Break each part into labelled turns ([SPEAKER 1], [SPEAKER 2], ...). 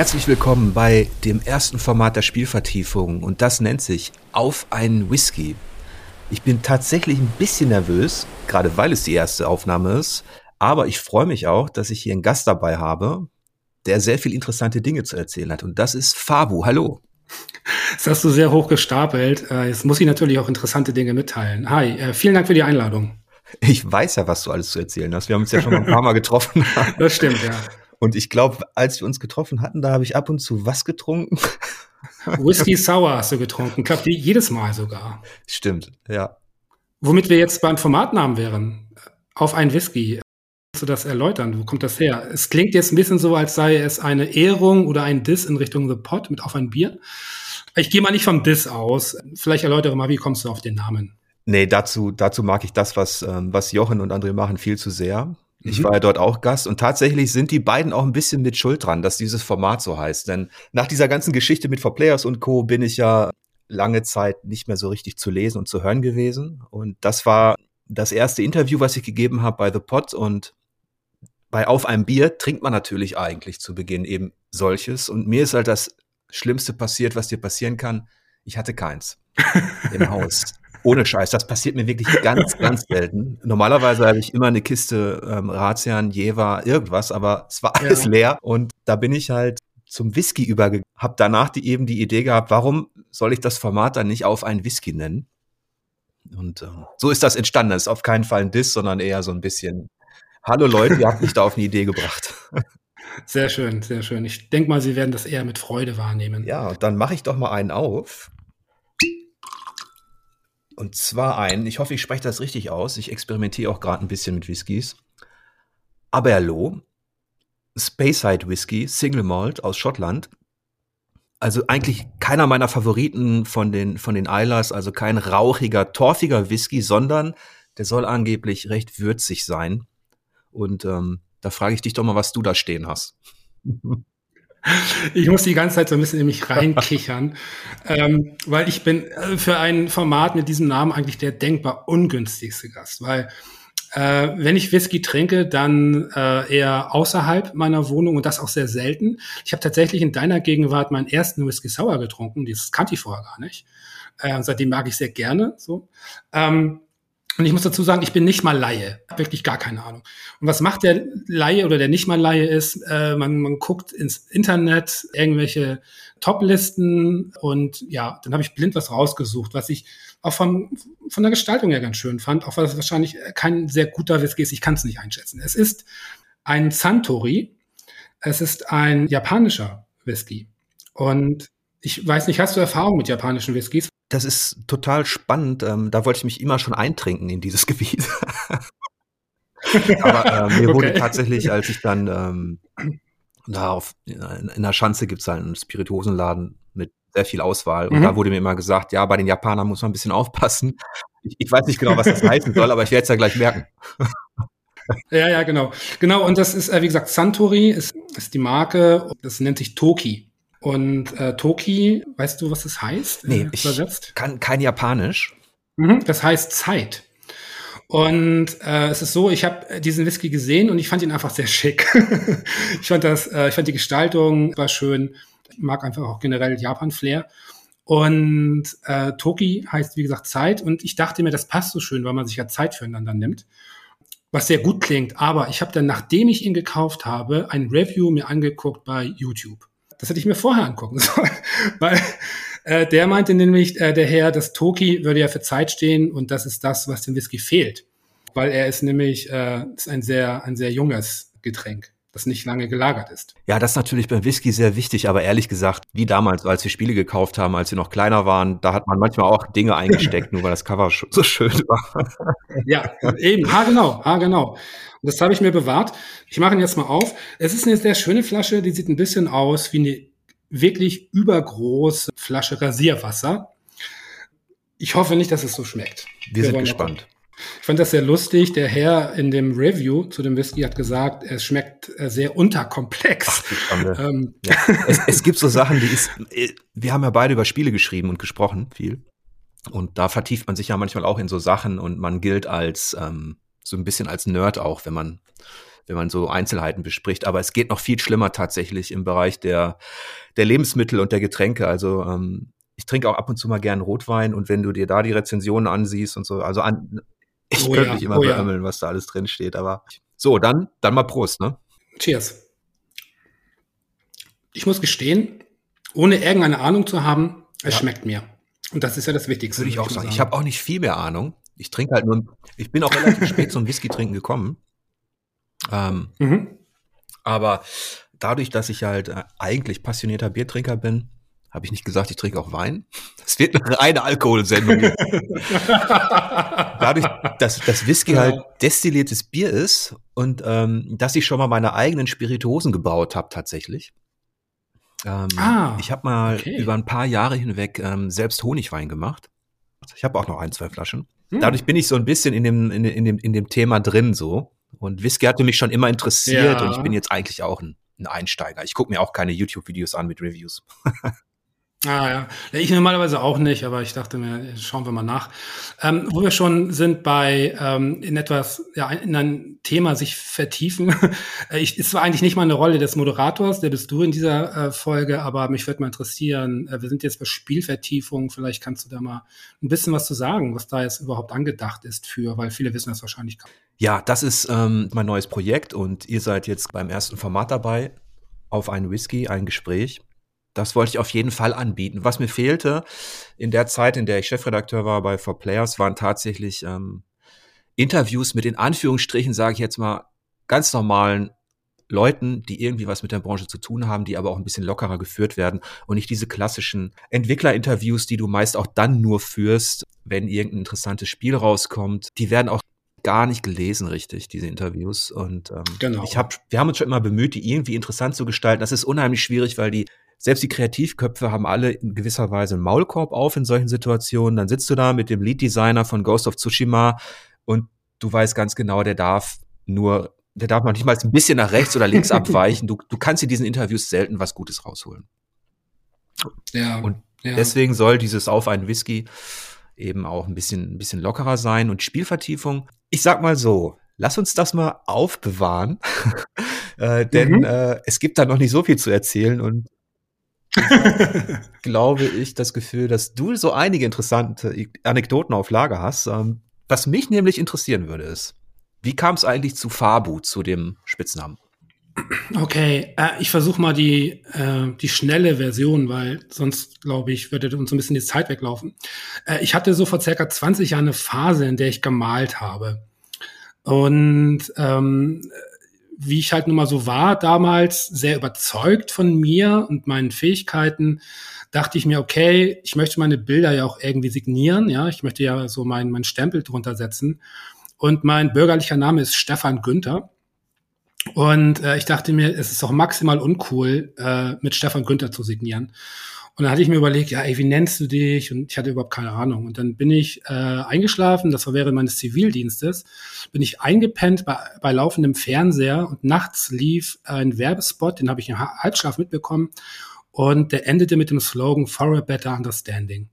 [SPEAKER 1] Herzlich willkommen bei dem ersten Format der Spielvertiefung und das nennt sich Auf einen Whisky. Ich bin tatsächlich ein bisschen nervös, gerade weil es die erste Aufnahme ist, aber ich freue mich auch, dass ich hier einen Gast dabei habe, der sehr viel interessante Dinge zu erzählen hat und das ist Fabu. Hallo.
[SPEAKER 2] Das hast du sehr hoch gestapelt. Äh, jetzt muss ich natürlich auch interessante Dinge mitteilen. Hi, äh, vielen Dank für die Einladung.
[SPEAKER 1] Ich weiß ja, was du alles zu erzählen hast. Wir haben uns ja schon ein paar Mal getroffen.
[SPEAKER 2] Das stimmt, ja.
[SPEAKER 1] Und ich glaube, als wir uns getroffen hatten, da habe ich ab und zu was getrunken.
[SPEAKER 2] Whisky Sour hast du getrunken. Klappt jedes Mal sogar.
[SPEAKER 1] Stimmt, ja.
[SPEAKER 2] Womit wir jetzt beim Formatnamen wären. Auf ein Whisky. Kannst du das erläutern? Wo kommt das her? Es klingt jetzt ein bisschen so, als sei es eine Ehrung oder ein Diss in Richtung The Pot mit auf ein Bier. Ich gehe mal nicht vom Diss aus. Vielleicht erläutere mal, wie kommst du auf den Namen?
[SPEAKER 1] Nee, dazu, dazu mag ich das, was, ähm, was Jochen und André machen, viel zu sehr. Ich mhm. war ja dort auch Gast und tatsächlich sind die beiden auch ein bisschen mit Schuld dran, dass dieses Format so heißt. Denn nach dieser ganzen Geschichte mit For Players und Co. bin ich ja lange Zeit nicht mehr so richtig zu lesen und zu hören gewesen. Und das war das erste Interview, was ich gegeben habe bei The Pot. Und bei Auf einem Bier trinkt man natürlich eigentlich zu Beginn eben solches. Und mir ist halt das Schlimmste passiert, was dir passieren kann. Ich hatte keins im Haus. Ohne Scheiß, das passiert mir wirklich ganz, ganz selten. Normalerweise habe ich immer eine Kiste ähm, Razian, Jever, irgendwas, aber es war alles ja. leer und da bin ich halt zum Whisky übergegangen. Hab danach die, eben die Idee gehabt, warum soll ich das Format dann nicht auf einen Whisky nennen? Und ähm, so ist das entstanden. Das ist auf keinen Fall ein Diss, sondern eher so ein bisschen, hallo Leute, ihr habt mich da auf eine Idee gebracht.
[SPEAKER 2] Sehr schön, sehr schön. Ich denke mal, Sie werden das eher mit Freude wahrnehmen.
[SPEAKER 1] Ja, dann mache ich doch mal einen auf. Und zwar einen, ich hoffe, ich spreche das richtig aus. Ich experimentiere auch gerade ein bisschen mit Whiskys. Aberloh, Speyside Whisky, Single Malt aus Schottland. Also eigentlich keiner meiner Favoriten von den, von den Eilers, also kein rauchiger, torfiger Whisky, sondern der soll angeblich recht würzig sein. Und ähm, da frage ich dich doch mal, was du da stehen hast.
[SPEAKER 2] Ich muss die ganze Zeit so ein bisschen in mich reinkichern, ähm, weil ich bin äh, für ein Format mit diesem Namen eigentlich der denkbar ungünstigste Gast, weil äh, wenn ich Whisky trinke, dann äh, eher außerhalb meiner Wohnung und das auch sehr selten. Ich habe tatsächlich in deiner Gegenwart meinen ersten Whisky Sour getrunken, das kannte ich vorher gar nicht. Äh, seitdem mag ich sehr gerne. So. Ähm, und ich muss dazu sagen, ich bin nicht mal Laie, wirklich gar keine Ahnung. Und was macht der Laie oder der nicht mal Laie ist, äh, man, man guckt ins Internet, irgendwelche Top-Listen und ja, dann habe ich blind was rausgesucht, was ich auch von, von der Gestaltung her ganz schön fand, auch weil es wahrscheinlich kein sehr guter Whisky ist, ich kann es nicht einschätzen. Es ist ein Santori, es ist ein japanischer Whisky. Und ich weiß nicht, hast du Erfahrung mit japanischen Whiskys?
[SPEAKER 1] Das ist total spannend. Ähm, da wollte ich mich immer schon eintrinken in dieses Gebiet. Aber äh, mir okay. wurde tatsächlich, als ich dann ähm, da auf, in der Schanze gibt es halt einen Spirituosenladen mit sehr viel Auswahl. Und mhm. da wurde mir immer gesagt, ja, bei den Japanern muss man ein bisschen aufpassen. Ich, ich weiß nicht genau, was das heißen soll, aber ich werde es ja gleich merken.
[SPEAKER 2] ja, ja, genau. Genau, und das ist, äh, wie gesagt, Santori ist, ist die Marke, das nennt sich Toki. Und äh, Toki, weißt du, was das heißt?
[SPEAKER 1] Nee, äh, ich kann kein Japanisch.
[SPEAKER 2] Mhm, das heißt Zeit. Und äh, es ist so, ich habe diesen Whisky gesehen und ich fand ihn einfach sehr schick. ich fand das, äh, ich fand die Gestaltung war schön. Ich mag einfach auch generell Japan-Flair. Und äh, Toki heißt, wie gesagt, Zeit. Und ich dachte mir, das passt so schön, weil man sich ja Zeit füreinander nimmt. Was sehr gut klingt. Aber ich habe dann, nachdem ich ihn gekauft habe, ein Review mir angeguckt bei YouTube. Das hätte ich mir vorher angucken sollen, weil äh, der meinte nämlich, äh, der Herr, das Toki würde ja für Zeit stehen und das ist das, was dem Whisky fehlt, weil er ist nämlich äh, ist ein sehr ein sehr junges Getränk das nicht lange gelagert ist.
[SPEAKER 1] Ja, das ist natürlich beim Whisky sehr wichtig, aber ehrlich gesagt, wie damals, als wir Spiele gekauft haben, als wir noch kleiner waren, da hat man manchmal auch Dinge eingesteckt, nur weil das Cover so schön war.
[SPEAKER 2] Ja, eben, ha genau, ha genau. Und das habe ich mir bewahrt. Ich mache ihn jetzt mal auf. Es ist eine sehr schöne Flasche, die sieht ein bisschen aus wie eine wirklich übergroße Flasche Rasierwasser. Ich hoffe nicht, dass es so schmeckt.
[SPEAKER 1] Wir, Wir sind gespannt.
[SPEAKER 2] Ich fand das sehr lustig. Der Herr in dem Review zu dem Whisky hat gesagt, es schmeckt äh, sehr unterkomplex.
[SPEAKER 1] Ach, ähm. ja. es, es, gibt so Sachen, die ist, äh, wir haben ja beide über Spiele geschrieben und gesprochen, viel. Und da vertieft man sich ja manchmal auch in so Sachen und man gilt als ähm, so ein bisschen als Nerd auch, wenn man wenn man so Einzelheiten bespricht. Aber es geht noch viel schlimmer tatsächlich im Bereich der, der Lebensmittel und der Getränke. Also ähm, ich trinke auch ab und zu mal gern Rotwein und wenn du dir da die Rezensionen ansiehst und so, also an, ich oh könnte ja, mich immer oh beömmeln, ja. was da alles drin steht. Aber so, dann, dann mal Prost, ne?
[SPEAKER 2] Cheers. Ich muss gestehen, ohne irgendeine Ahnung zu haben, es ja. schmeckt mir. Und das ist ja das Wichtigste.
[SPEAKER 1] Würde ich auch sagen. sagen. Ich habe auch nicht viel mehr Ahnung. Ich trinke halt nur, ich bin auch relativ spät zum Whisky trinken gekommen. Ähm, mhm. Aber dadurch, dass ich halt äh, eigentlich passionierter Biertrinker bin, habe ich nicht gesagt, ich trinke auch Wein. Das wird eine reine Alkoholsendung. Dadurch, dass das Whisky ja. halt destilliertes Bier ist und ähm, dass ich schon mal meine eigenen Spirituosen gebaut habe tatsächlich. Ähm, ah, ich habe mal okay. über ein paar Jahre hinweg ähm, selbst Honigwein gemacht. Ich habe auch noch ein, zwei Flaschen. Hm. Dadurch bin ich so ein bisschen in dem, in, in, dem, in dem Thema drin so. Und Whisky hatte mich schon immer interessiert ja. und ich bin jetzt eigentlich auch ein, ein Einsteiger. Ich gucke mir auch keine YouTube-Videos an mit Reviews.
[SPEAKER 2] Ah ja, ich normalerweise auch nicht, aber ich dachte mir, schauen wir mal nach. Ähm, wo wir schon sind bei ähm, in etwas, ja, in ein Thema sich vertiefen. ich ist zwar eigentlich nicht mal eine Rolle des Moderators, der bist du in dieser äh, Folge, aber mich würde mal interessieren, äh, wir sind jetzt bei Spielvertiefung, vielleicht kannst du da mal ein bisschen was zu sagen, was da jetzt überhaupt angedacht ist für, weil viele wissen das wahrscheinlich
[SPEAKER 1] gar nicht. Ja, das ist ähm, mein neues Projekt und ihr seid jetzt beim ersten Format dabei auf einen Whisky, ein Gespräch das wollte ich auf jeden Fall anbieten. Was mir fehlte in der Zeit, in der ich Chefredakteur war bei For Players, waren tatsächlich ähm, Interviews mit in Anführungsstrichen, sage ich jetzt mal, ganz normalen Leuten, die irgendwie was mit der Branche zu tun haben, die aber auch ein bisschen lockerer geführt werden und nicht diese klassischen Entwicklerinterviews, die du meist auch dann nur führst, wenn irgendein interessantes Spiel rauskommt. Die werden auch gar nicht gelesen richtig, diese Interviews. Und ähm, genau. ich hab, wir haben uns schon immer bemüht, die irgendwie interessant zu gestalten. Das ist unheimlich schwierig, weil die selbst die Kreativköpfe haben alle in gewisser Weise einen Maulkorb auf in solchen Situationen. Dann sitzt du da mit dem Lead-Designer von Ghost of Tsushima und du weißt ganz genau, der darf nur, der darf noch nicht mal ein bisschen nach rechts oder links abweichen. Du, du kannst in diesen Interviews selten was Gutes rausholen. Ja. Und ja. deswegen soll dieses Auf einen Whisky eben auch ein bisschen, ein bisschen lockerer sein und Spielvertiefung. Ich sag mal so, lass uns das mal aufbewahren, äh, denn mhm. äh, es gibt da noch nicht so viel zu erzählen und glaube ich, das Gefühl, dass du so einige interessante Anekdoten auf Lager hast. Ähm, was mich nämlich interessieren würde, ist, wie kam es eigentlich zu Fabu, zu dem Spitznamen?
[SPEAKER 2] Okay, äh, ich versuche mal die, äh, die schnelle Version, weil sonst, glaube ich, würde uns ein bisschen die Zeit weglaufen. Äh, ich hatte so vor circa 20 Jahren eine Phase, in der ich gemalt habe. Und ähm, wie ich halt nun mal so war damals, sehr überzeugt von mir und meinen Fähigkeiten, dachte ich mir, okay, ich möchte meine Bilder ja auch irgendwie signieren, ja, ich möchte ja so meinen mein Stempel drunter setzen. Und mein bürgerlicher Name ist Stefan Günther. Und äh, ich dachte mir, es ist doch maximal uncool, äh, mit Stefan Günther zu signieren. Und dann hatte ich mir überlegt, ja, ey, wie nennst du dich? Und ich hatte überhaupt keine Ahnung. Und dann bin ich äh, eingeschlafen, das war während meines Zivildienstes, bin ich eingepennt bei, bei laufendem Fernseher und nachts lief ein Werbespot, den habe ich im Halbschlaf mitbekommen. Und der endete mit dem Slogan For a Better Understanding.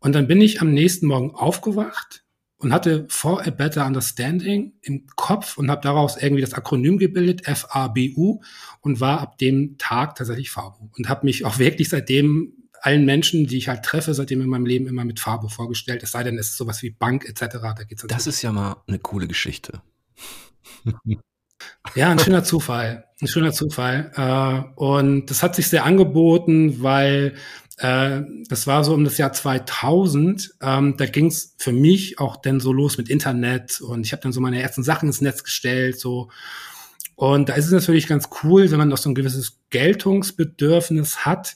[SPEAKER 2] Und dann bin ich am nächsten Morgen aufgewacht und hatte For a Better Understanding im Kopf und habe daraus irgendwie das Akronym gebildet, F-A-B-U, und war ab dem Tag tatsächlich Fabo. Und habe mich auch wirklich seitdem allen Menschen, die ich halt treffe, seitdem in meinem Leben immer mit Fabo vorgestellt. Es sei denn, es ist sowas wie Bank etc. Da
[SPEAKER 1] geht's das ist ja mal eine coole Geschichte.
[SPEAKER 2] Ja, ein schöner Zufall. Ein schöner Zufall. Äh, und das hat sich sehr angeboten, weil äh, das war so um das Jahr 2000. Ähm, da ging es für mich auch dann so los mit Internet und ich habe dann so meine ersten Sachen ins Netz gestellt. so Und da ist es natürlich ganz cool, wenn man noch so ein gewisses Geltungsbedürfnis hat,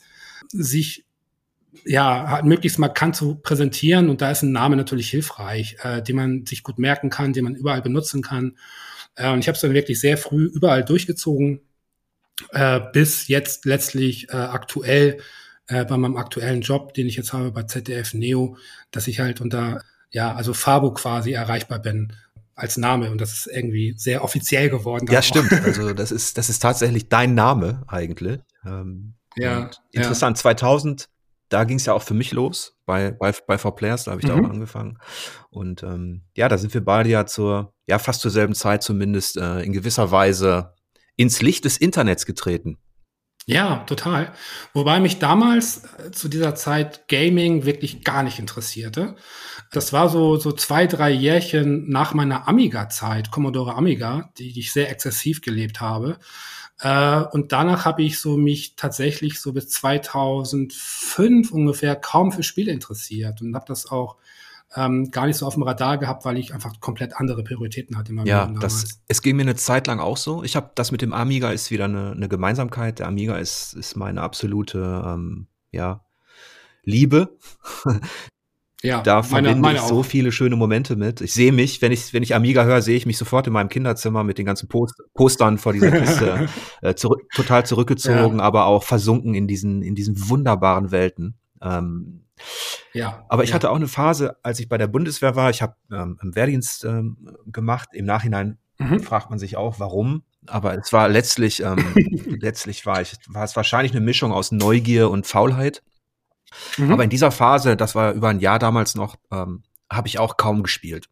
[SPEAKER 2] sich ja, möglichst markant zu präsentieren. Und da ist ein Name natürlich hilfreich, äh, den man sich gut merken kann, den man überall benutzen kann. Äh, und ich habe es dann wirklich sehr früh überall durchgezogen, äh, bis jetzt letztlich äh, aktuell äh, bei meinem aktuellen Job, den ich jetzt habe bei ZDF Neo, dass ich halt unter, ja, also Fabo quasi erreichbar bin als Name und das ist irgendwie sehr offiziell geworden.
[SPEAKER 1] Ja, stimmt. Also das ist, das ist tatsächlich dein Name eigentlich. Ähm, ja. Interessant. Ja. 2000, da ging es ja auch für mich los bei, bei, bei Four Players, da habe ich mhm. da auch angefangen. Und ähm, ja, da sind wir beide ja zur, ja, fast zur selben Zeit zumindest äh, in gewisser Weise ins Licht des Internets getreten.
[SPEAKER 2] Ja, total. Wobei mich damals äh, zu dieser Zeit Gaming wirklich gar nicht interessierte. Das war so, so zwei, drei Jährchen nach meiner Amiga-Zeit, Commodore Amiga, die ich sehr exzessiv gelebt habe. Äh, und danach habe ich so mich tatsächlich so bis 2005 ungefähr kaum für Spiele interessiert und habe das auch ähm, gar nicht so auf dem Radar gehabt, weil ich einfach komplett andere Prioritäten hatte.
[SPEAKER 1] ja, das, es ging mir eine Zeit lang auch so. Ich habe das mit dem Amiga ist wieder eine, eine Gemeinsamkeit. Der Amiga ist, ist meine absolute ähm, ja, Liebe. Ja, da verbinde meine, meine ich so auch. viele schöne Momente mit. Ich sehe mich, wenn ich, wenn ich Amiga höre, sehe ich mich sofort in meinem Kinderzimmer mit den ganzen Post Postern vor dieser Kiste, äh, zurück, total zurückgezogen, ja. aber auch versunken in diesen, in diesen wunderbaren Welten. Ähm, ja. Aber ich ja. hatte auch eine Phase, als ich bei der Bundeswehr war, ich habe ähm, im Wehrdienst ähm, gemacht. Im Nachhinein mhm. fragt man sich auch, warum. Aber es war letztlich, ähm, letztlich war ich, war es wahrscheinlich eine Mischung aus Neugier und Faulheit. Mhm. Aber in dieser Phase, das war über ein Jahr damals noch, ähm, habe ich auch kaum gespielt.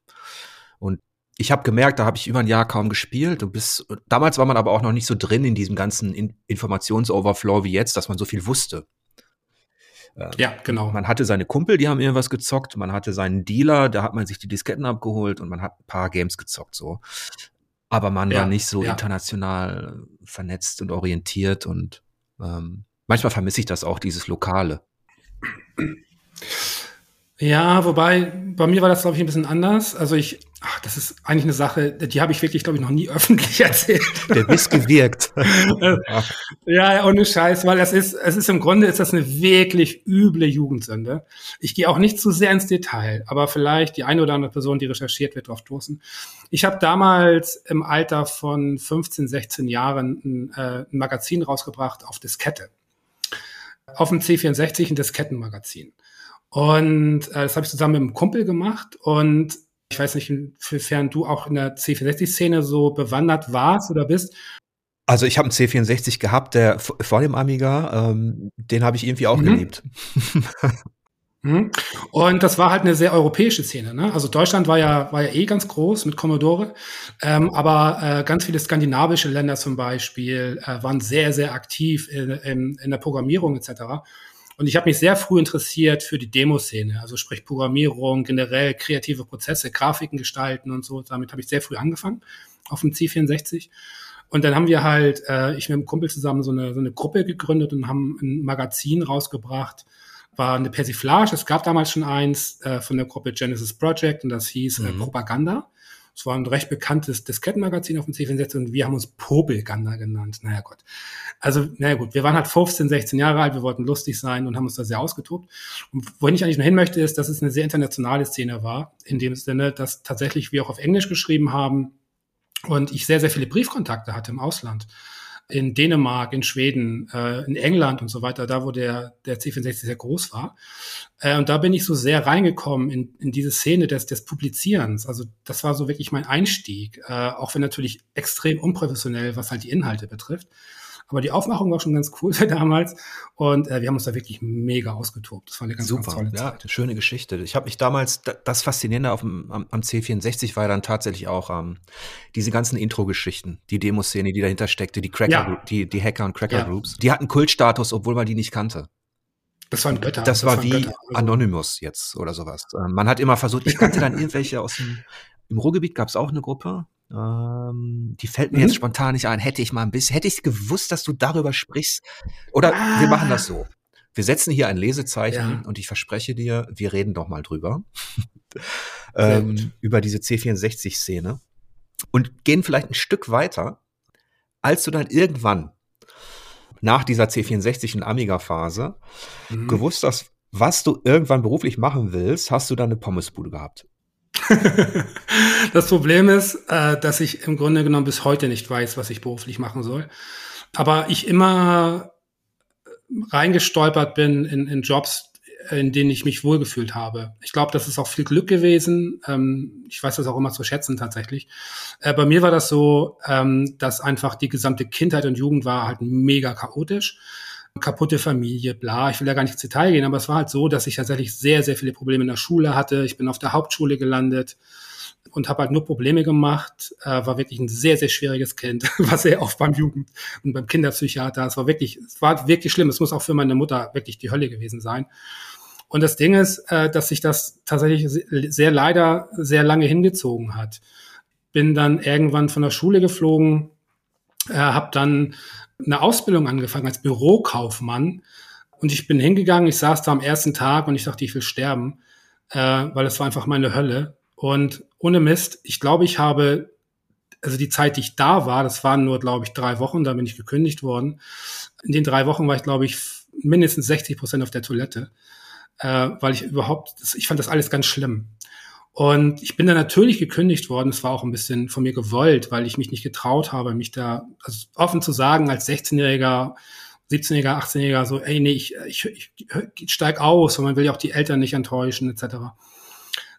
[SPEAKER 1] Und ich habe gemerkt, da habe ich über ein Jahr kaum gespielt. Und bis damals war man aber auch noch nicht so drin in diesem ganzen in Informationsoverflow wie jetzt, dass man so viel wusste.
[SPEAKER 2] Ähm, ja, genau.
[SPEAKER 1] Man hatte seine Kumpel, die haben irgendwas gezockt. Man hatte seinen Dealer, da hat man sich die Disketten abgeholt und man hat ein paar Games gezockt, so. Aber man ja, war nicht so ja. international vernetzt und orientiert und ähm, manchmal vermisse ich das auch, dieses Lokale.
[SPEAKER 2] Ja, wobei, bei mir war das, glaube ich, ein bisschen anders. Also ich, ach, das ist eigentlich eine Sache, die habe ich wirklich, glaube ich, noch nie öffentlich erzählt.
[SPEAKER 1] Der Biss gewirkt.
[SPEAKER 2] ja, ohne Scheiß, weil das ist, es ist im Grunde ist das eine wirklich üble Jugendsünde. Ich gehe auch nicht zu sehr ins Detail, aber vielleicht die eine oder andere Person, die recherchiert wird, darauf stoßen. Ich habe damals im Alter von 15, 16 Jahren ein, äh, ein Magazin rausgebracht auf Diskette auf dem C64 ein Diskettenmagazin. Und äh, das habe ich zusammen mit einem Kumpel gemacht. Und ich weiß nicht, inwiefern du auch in der C64-Szene so bewandert warst oder bist.
[SPEAKER 1] Also ich habe einen C64 gehabt, der vor dem Amiga, ähm, den habe ich irgendwie auch mhm. geliebt.
[SPEAKER 2] Mhm. Und das war halt eine sehr europäische Szene. Ne? Also Deutschland war ja, war ja eh ganz groß mit Commodore, ähm, aber äh, ganz viele skandinavische Länder zum Beispiel äh, waren sehr, sehr aktiv in, in, in der Programmierung etc. Und ich habe mich sehr früh interessiert für die Demoszene, also sprich Programmierung, generell kreative Prozesse, Grafiken gestalten und so. Damit habe ich sehr früh angefangen auf dem C64. Und dann haben wir halt, äh, ich mit einem Kumpel zusammen so eine, so eine Gruppe gegründet und haben ein Magazin rausgebracht, war eine Persiflage. Es gab damals schon eins äh, von der Gruppe Genesis Project und das hieß äh, mhm. Propaganda. Es war ein recht bekanntes Diskettenmagazin auf dem C64 und wir haben uns Popelganda genannt. Naja Gott. Also, naja gut, wir waren halt 15, 16 Jahre alt, wir wollten lustig sein und haben uns da sehr ausgetobt. Und wohin ich eigentlich nur hin möchte, ist, dass es eine sehr internationale Szene war, in dem Sinne, dass tatsächlich wir auch auf Englisch geschrieben haben und ich sehr, sehr viele Briefkontakte hatte im Ausland in Dänemark, in Schweden, äh, in England und so weiter, da wo der, der C64 sehr groß war. Äh, und da bin ich so sehr reingekommen in, in diese Szene des, des Publizierens. Also das war so wirklich mein Einstieg, äh, auch wenn natürlich extrem unprofessionell, was halt die Inhalte betrifft. Aber die Aufmachung war schon ganz cool für damals und äh, wir haben uns da wirklich mega ausgetobt. Das war eine ganz, Super. ganz tolle Zeit.
[SPEAKER 1] Ja, schöne Geschichte. Ich habe mich damals, das Faszinierende auf dem, am, am C64 war ja dann tatsächlich auch ähm, diese ganzen Intro-Geschichten, die Demoszene, die dahinter steckte, die Cracker, ja. die, die Hacker und Cracker-Groups. Ja. Die hatten Kultstatus, obwohl man die nicht kannte.
[SPEAKER 2] Das waren Götter.
[SPEAKER 1] Das, das war wie Götter. Also Anonymous jetzt oder sowas. Ähm, man hat immer versucht, ich kannte dann irgendwelche aus dem, im Ruhrgebiet gab es auch eine Gruppe, ähm, die fällt mir mhm. jetzt spontan nicht ein. Hätte ich mal ein bisschen, hätte ich gewusst, dass du darüber sprichst. Oder ah. wir machen das so. Wir setzen hier ein Lesezeichen ja. und ich verspreche dir, wir reden doch mal drüber. ähm, über diese C64-Szene. Und gehen vielleicht ein Stück weiter, als du dann irgendwann nach dieser C64 und Amiga-Phase mhm. gewusst hast, was du irgendwann beruflich machen willst, hast du dann eine Pommesbude gehabt.
[SPEAKER 2] das Problem ist, äh, dass ich im Grunde genommen bis heute nicht weiß, was ich beruflich machen soll. Aber ich immer reingestolpert bin in, in Jobs, in denen ich mich wohlgefühlt habe. Ich glaube, das ist auch viel Glück gewesen. Ähm, ich weiß das auch immer zu schätzen tatsächlich. Äh, bei mir war das so, ähm, dass einfach die gesamte Kindheit und Jugend war halt mega chaotisch. Kaputte Familie, bla. Ich will da gar nicht ins Detail gehen, aber es war halt so, dass ich tatsächlich sehr, sehr viele Probleme in der Schule hatte. Ich bin auf der Hauptschule gelandet und habe halt nur Probleme gemacht. Äh, war wirklich ein sehr, sehr schwieriges Kind. war sehr oft beim Jugend- und beim Kinderpsychiater. Es war wirklich, es war wirklich schlimm. Es muss auch für meine Mutter wirklich die Hölle gewesen sein. Und das Ding ist, äh, dass sich das tatsächlich sehr leider sehr lange hingezogen hat. Bin dann irgendwann von der Schule geflogen, äh, habe dann eine Ausbildung angefangen als Bürokaufmann. Und ich bin hingegangen, ich saß da am ersten Tag und ich dachte, ich will sterben, äh, weil es war einfach meine Hölle. Und ohne Mist, ich glaube, ich habe, also die Zeit, die ich da war, das waren nur, glaube ich, drei Wochen, da bin ich gekündigt worden. In den drei Wochen war ich, glaube ich, mindestens 60 Prozent auf der Toilette, äh, weil ich überhaupt, ich fand das alles ganz schlimm. Und ich bin dann natürlich gekündigt worden. Es war auch ein bisschen von mir gewollt, weil ich mich nicht getraut habe, mich da also offen zu sagen als 16-Jähriger, 17-Jähriger, 18-Jähriger, so, ey, nee, ich, ich, ich, ich steig aus und man will ja auch die Eltern nicht enttäuschen, etc.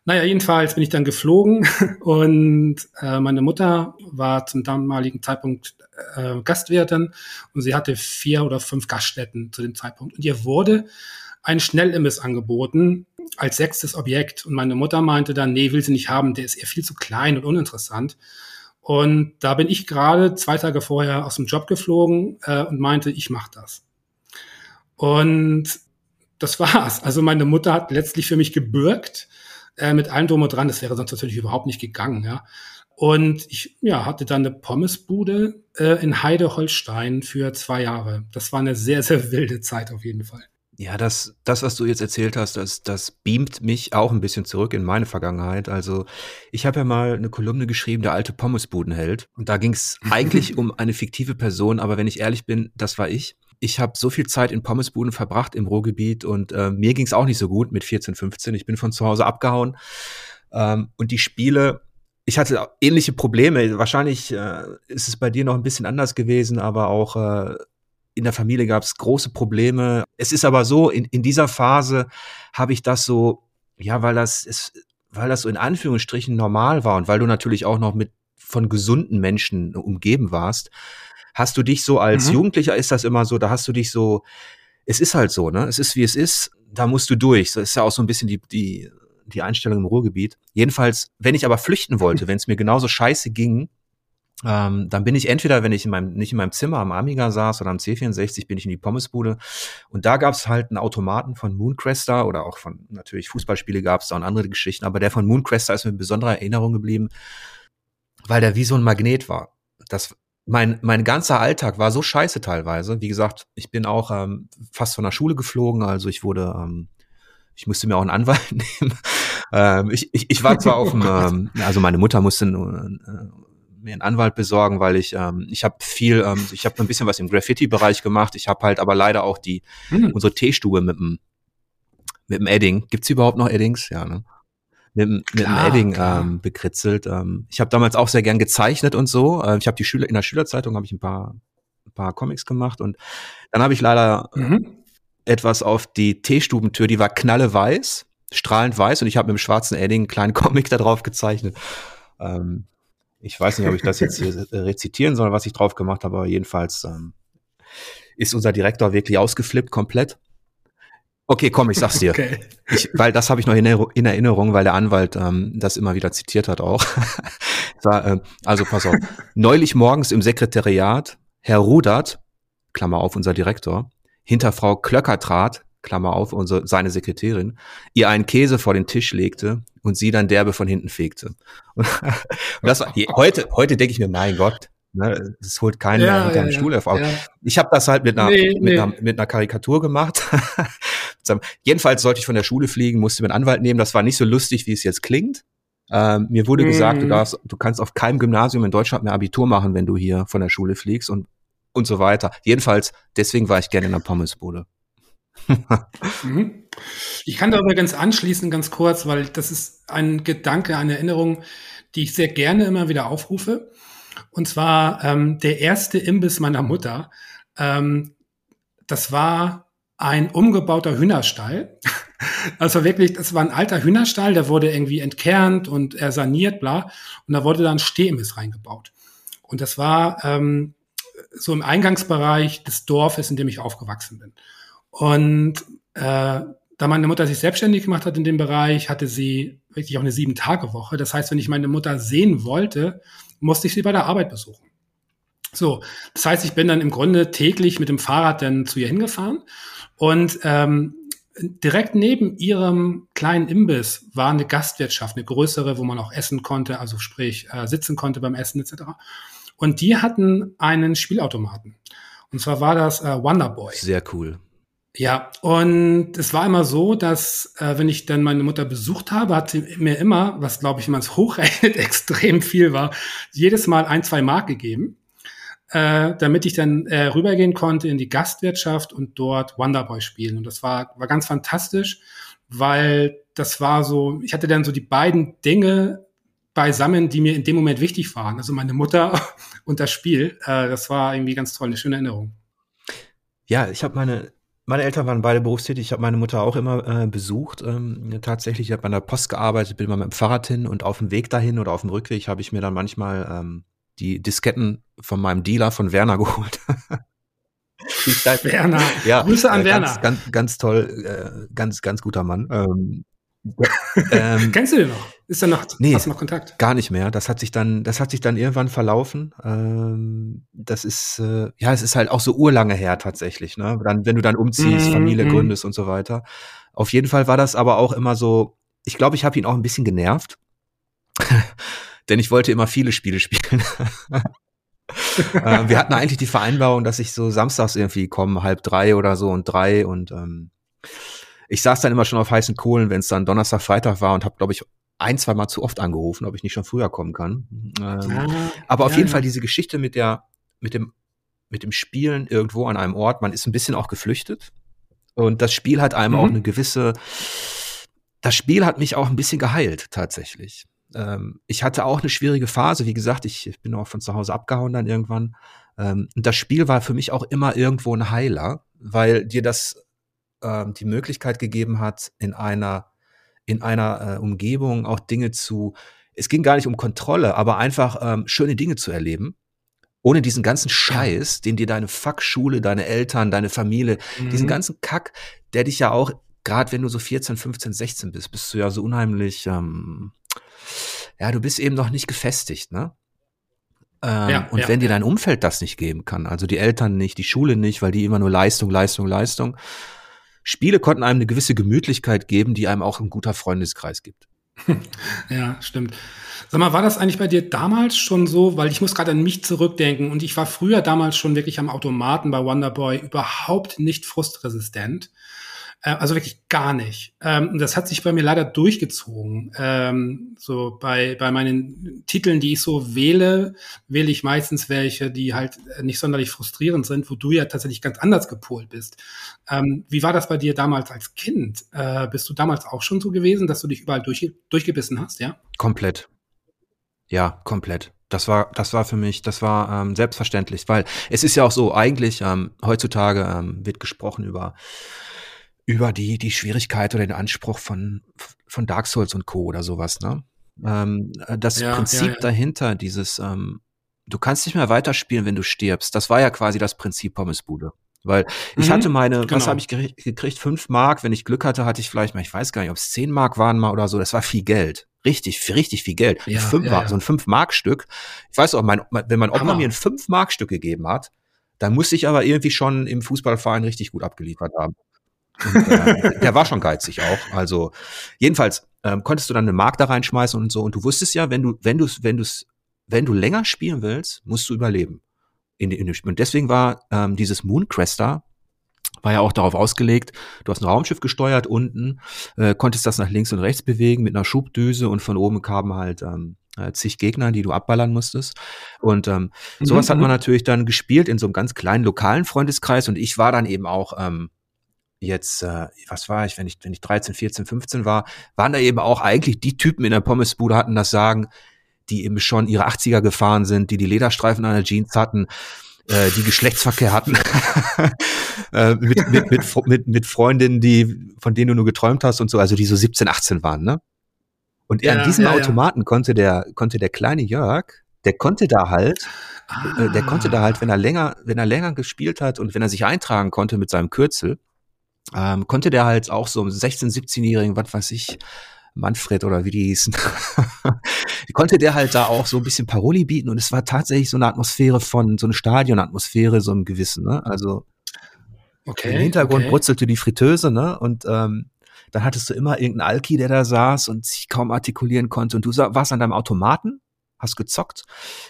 [SPEAKER 2] Naja, jedenfalls bin ich dann geflogen und äh, meine Mutter war zum damaligen Zeitpunkt äh, Gastwirtin und sie hatte vier oder fünf Gaststätten zu dem Zeitpunkt. Und ihr wurde ein Schnellimbiss angeboten als sechstes Objekt. Und meine Mutter meinte dann, nee, will sie nicht haben, der ist ihr viel zu klein und uninteressant. Und da bin ich gerade zwei Tage vorher aus dem Job geflogen äh, und meinte, ich mache das. Und das war's. Also meine Mutter hat letztlich für mich gebürgt äh, mit allem drum und dran. Das wäre sonst natürlich überhaupt nicht gegangen, ja. Und ich ja, hatte dann eine Pommesbude äh, in Heide Holstein für zwei Jahre. Das war eine sehr, sehr wilde Zeit auf jeden Fall.
[SPEAKER 1] Ja, das, das, was du jetzt erzählt hast, das, das beamt mich auch ein bisschen zurück in meine Vergangenheit. Also ich habe ja mal eine Kolumne geschrieben, der alte Pommesbudenheld. Und da ging es eigentlich um eine fiktive Person, aber wenn ich ehrlich bin, das war ich ich habe so viel Zeit in Pommesbuden verbracht im Ruhrgebiet und äh, mir ging es auch nicht so gut mit 14, 15. Ich bin von zu Hause abgehauen. Ähm, und die Spiele, ich hatte ähnliche Probleme. Wahrscheinlich äh, ist es bei dir noch ein bisschen anders gewesen, aber auch äh, in der Familie gab es große Probleme. Es ist aber so, in, in dieser Phase habe ich das so, ja, weil das ist, weil das so in Anführungsstrichen normal war und weil du natürlich auch noch mit von gesunden Menschen umgeben warst, hast du dich so als mhm. Jugendlicher ist das immer so, da hast du dich so, es ist halt so, ne? Es ist wie es ist, da musst du durch. Das ist ja auch so ein bisschen die, die, die Einstellung im Ruhrgebiet. Jedenfalls, wenn ich aber flüchten wollte, wenn es mir genauso scheiße ging, ähm, dann bin ich entweder, wenn ich in meinem, nicht in meinem Zimmer am Amiga saß oder am C64, bin ich in die Pommesbude. Und da gab es halt einen Automaten von Mooncrester oder auch von natürlich Fußballspiele gab es da und andere Geschichten. Aber der von Mooncrester ist mir in besonderer Erinnerung geblieben, weil der wie so ein Magnet war. Das mein, mein ganzer Alltag war so scheiße teilweise. Wie gesagt, ich bin auch ähm, fast von der Schule geflogen, also ich wurde, ähm, ich musste mir auch einen Anwalt nehmen. ähm, ich, ich, ich war zwar auf dem, ähm, also meine Mutter musste äh, mir einen Anwalt besorgen, weil ich, ähm, ich habe viel, ähm, ich habe ein bisschen was im Graffiti-Bereich gemacht. Ich habe halt aber leider auch die hm. unsere Teestube mit dem mit dem Edding. Gibt's überhaupt noch Eddings? Ja, ne? mit, mit klar, einem Edding ähm, bekritzelt. Ähm, ich habe damals auch sehr gern gezeichnet und so. Äh, ich habe die Schüler in der Schülerzeitung habe ich ein paar ein paar Comics gemacht und dann habe ich leider mhm. etwas auf die Teestubentür, die war knalle weiß, strahlend weiß und ich habe mit dem schwarzen Edding einen kleinen Comic da drauf gezeichnet. Ähm, ich weiß nicht, ob ich das jetzt hier rezitieren soll, was ich drauf gemacht habe, aber jedenfalls ähm, ist unser Direktor wirklich ausgeflippt komplett. Okay, komm, ich sag's dir. Okay. Ich, weil das habe ich noch in, in, Erinnerung, weil der Anwalt ähm, das immer wieder zitiert hat auch. war, äh, also pass auf. Neulich morgens im Sekretariat, Herr Rudert, Klammer auf, unser Direktor, hinter Frau Klöcker trat, Klammer auf, unsere, seine Sekretärin, ihr einen Käse vor den Tisch legte und sie dann derbe von hinten fegte. Und das war, heute, heute denke ich mir, mein Gott, Ne, das holt keinen ja, mehr hinter ja, Stuhl ja. Ich habe das halt mit einer, nee, mit, nee. einer, mit einer Karikatur gemacht. Jedenfalls sollte ich von der Schule fliegen, musste mir einen Anwalt nehmen. Das war nicht so lustig, wie es jetzt klingt. Ähm, mir wurde mm. gesagt, du mhm. darfst, du kannst auf keinem Gymnasium in Deutschland mehr Abitur machen, wenn du hier von der Schule fliegst und und so weiter. Jedenfalls, deswegen war ich gerne in der Pommesbude.
[SPEAKER 2] Mhm. ich kann da übrigens anschließen, ganz kurz, weil das ist ein Gedanke, eine Erinnerung, die ich sehr gerne immer wieder aufrufe. Und zwar ähm, der erste Imbiss meiner Mutter. Ähm, das war ein umgebauter Hühnerstall. Also wirklich, das war ein alter Hühnerstall, der wurde irgendwie entkernt und er saniert, bla. Und da wurde dann Stehimbiss reingebaut. Und das war ähm, so im Eingangsbereich des Dorfes, in dem ich aufgewachsen bin. Und äh, da meine Mutter sich selbstständig gemacht hat in dem Bereich, hatte sie wirklich auch eine Sieben-Tage-Woche. Das heißt, wenn ich meine Mutter sehen wollte, musste ich sie bei der Arbeit besuchen. So, das heißt, ich bin dann im Grunde täglich mit dem Fahrrad dann zu ihr hingefahren und ähm, direkt neben ihrem kleinen Imbiss war eine Gastwirtschaft, eine größere, wo man auch essen konnte, also sprich äh, sitzen konnte beim Essen etc. Und die hatten einen Spielautomaten. Und zwar war das äh, Wonderboy.
[SPEAKER 1] Sehr cool.
[SPEAKER 2] Ja, und es war immer so, dass äh, wenn ich dann meine Mutter besucht habe, hat sie mir immer, was glaube ich, wenn man es hochrechnet, extrem viel war, jedes Mal ein, zwei Mark gegeben, äh, damit ich dann äh, rübergehen konnte in die Gastwirtschaft und dort Wonderboy spielen. Und das war, war ganz fantastisch, weil das war so, ich hatte dann so die beiden Dinge beisammen, die mir in dem Moment wichtig waren. Also meine Mutter und das Spiel. Äh, das war irgendwie ganz toll, eine schöne Erinnerung.
[SPEAKER 1] Ja, ich habe meine meine Eltern waren beide berufstätig. Ich habe meine Mutter auch immer äh, besucht. Ähm, tatsächlich, ich habe an der Post gearbeitet, bin immer mit dem Fahrrad hin und auf dem Weg dahin oder auf dem Rückweg habe ich mir dann manchmal ähm, die Disketten von meinem Dealer von Werner geholt.
[SPEAKER 2] Werner,
[SPEAKER 1] ja, Grüße an äh, ganz, Werner. Ganz, ganz toll, äh, ganz, ganz guter Mann. Ähm,
[SPEAKER 2] ähm, Kennst du den noch? Ist er noch,
[SPEAKER 1] nee, hast du noch Kontakt? Gar nicht mehr. Das hat sich dann, das hat sich dann irgendwann verlaufen. Ähm, das ist, äh, ja, es ist halt auch so urlange her tatsächlich, ne? Dann, wenn du dann umziehst, mm, Familie mm. gründest und so weiter. Auf jeden Fall war das aber auch immer so, ich glaube, ich habe ihn auch ein bisschen genervt. Denn ich wollte immer viele Spiele spielen. äh, wir hatten eigentlich die Vereinbarung, dass ich so samstags irgendwie komme, halb drei oder so und drei und ähm, ich saß dann immer schon auf heißen Kohlen, wenn es dann Donnerstag, Freitag war und habe, glaube ich, ein, zwei Mal zu oft angerufen, ob ich nicht schon früher kommen kann. Ähm, ah, aber auf ja, jeden ja. Fall diese Geschichte mit der, mit dem, mit dem Spielen irgendwo an einem Ort, man ist ein bisschen auch geflüchtet. Und das Spiel hat einem mhm. auch eine gewisse, das Spiel hat mich auch ein bisschen geheilt, tatsächlich. Ähm, ich hatte auch eine schwierige Phase, wie gesagt, ich, ich bin auch von zu Hause abgehauen dann irgendwann. Ähm, und das Spiel war für mich auch immer irgendwo ein Heiler, weil dir das ähm, die Möglichkeit gegeben hat, in einer, in einer äh, Umgebung auch Dinge zu, es ging gar nicht um Kontrolle, aber einfach ähm, schöne Dinge zu erleben. Ohne diesen ganzen Scheiß, den dir deine Fuckschule, deine Eltern, deine Familie, mhm. diesen ganzen Kack, der dich ja auch, gerade wenn du so 14, 15, 16 bist, bist du ja so unheimlich, ähm, ja, du bist eben noch nicht gefestigt, ne? Ähm, ja, und ja, wenn dir dein Umfeld das nicht geben kann, also die Eltern nicht, die Schule nicht, weil die immer nur Leistung, Leistung, Leistung, Spiele konnten einem eine gewisse Gemütlichkeit geben, die einem auch ein guter Freundeskreis gibt.
[SPEAKER 2] Ja, stimmt. Sag mal, war das eigentlich bei dir damals schon so? Weil ich muss gerade an mich zurückdenken und ich war früher damals schon wirklich am Automaten bei Wonderboy überhaupt nicht frustresistent. Äh, also wirklich gar nicht. Ähm, das hat sich bei mir leider durchgezogen. Ähm, so bei, bei meinen Titeln, die ich so wähle, wähle ich meistens welche, die halt nicht sonderlich frustrierend sind, wo du ja tatsächlich ganz anders gepolt bist. Ähm, wie war das bei dir damals als Kind? Äh, bist du damals auch schon so gewesen, dass du dich überall durch, durchgebissen hast, ja?
[SPEAKER 1] Komplett. Ja, komplett. Das war, das war für mich, das war ähm, selbstverständlich, weil es ist ja auch so, eigentlich ähm, heutzutage ähm, wird gesprochen über über die, die Schwierigkeit oder den Anspruch von, von Dark Souls und Co. oder sowas, ne? Ähm, äh, das ja, Prinzip ja, ja. dahinter, dieses, ähm, du kannst nicht mehr weiterspielen, wenn du stirbst, das war ja quasi das Prinzip Pommesbude. Weil ich mhm, hatte meine, genau. was habe ich gekriegt? Fünf Mark. Wenn ich Glück hatte, hatte ich vielleicht mal, ich weiß gar nicht, ob es zehn Mark waren mal oder so. Das war viel Geld. Richtig, richtig viel Geld. Ja, fünf ja, Mark, ja. So ein fünf Mark Stück. Ich weiß auch, mein, wenn mein Hammer. mir ein fünf Mark Stück gegeben hat, dann musste ich aber irgendwie schon im Fußballverein richtig gut abgeliefert haben. Und, äh, der war schon geizig auch. Also jedenfalls ähm, konntest du dann eine Mark da reinschmeißen und so. Und du wusstest ja, wenn du, wenn du, wenn du, wenn du länger spielen willst, musst du überleben. In, in, und deswegen war ähm, dieses Mooncrester war ja auch darauf ausgelegt, du hast ein Raumschiff gesteuert unten, äh, konntest das nach links und rechts bewegen mit einer Schubdüse und von oben kamen halt ähm, äh, zig Gegner, die du abballern musstest. Und ähm, sowas mhm. hat man natürlich dann gespielt in so einem ganz kleinen lokalen Freundeskreis und ich war dann eben auch ähm, jetzt, äh, was war ich, wenn ich, wenn ich 13, 14, 15 war, waren da eben auch eigentlich die Typen in der Pommesbude hatten das Sagen, die eben schon ihre 80er gefahren sind, die die Lederstreifen an der Jeans hatten, äh, die Geschlechtsverkehr hatten äh, mit, mit, mit, mit, mit Freundinnen, die, von denen du nur geträumt hast und so, also die so 17, 18 waren, ne? Und ja, an diesem ja, Automaten ja. konnte der, konnte der kleine Jörg der konnte da halt, ah. der konnte da halt, wenn er länger, wenn er länger gespielt hat und wenn er sich eintragen konnte mit seinem Kürzel, ähm, konnte der halt auch so 16, 17-Jährigen, was weiß ich, Manfred oder wie die hießen, konnte der halt da auch so ein bisschen Paroli bieten und es war tatsächlich so eine Atmosphäre von, so eine Stadionatmosphäre, so einem gewissen, ne? Also okay, im Hintergrund okay. brutzelte die Fritteuse, ne? Und ähm, dann hattest du immer irgendeinen Alki, der da saß und sich kaum artikulieren konnte und du warst an deinem Automaten hast gezockt.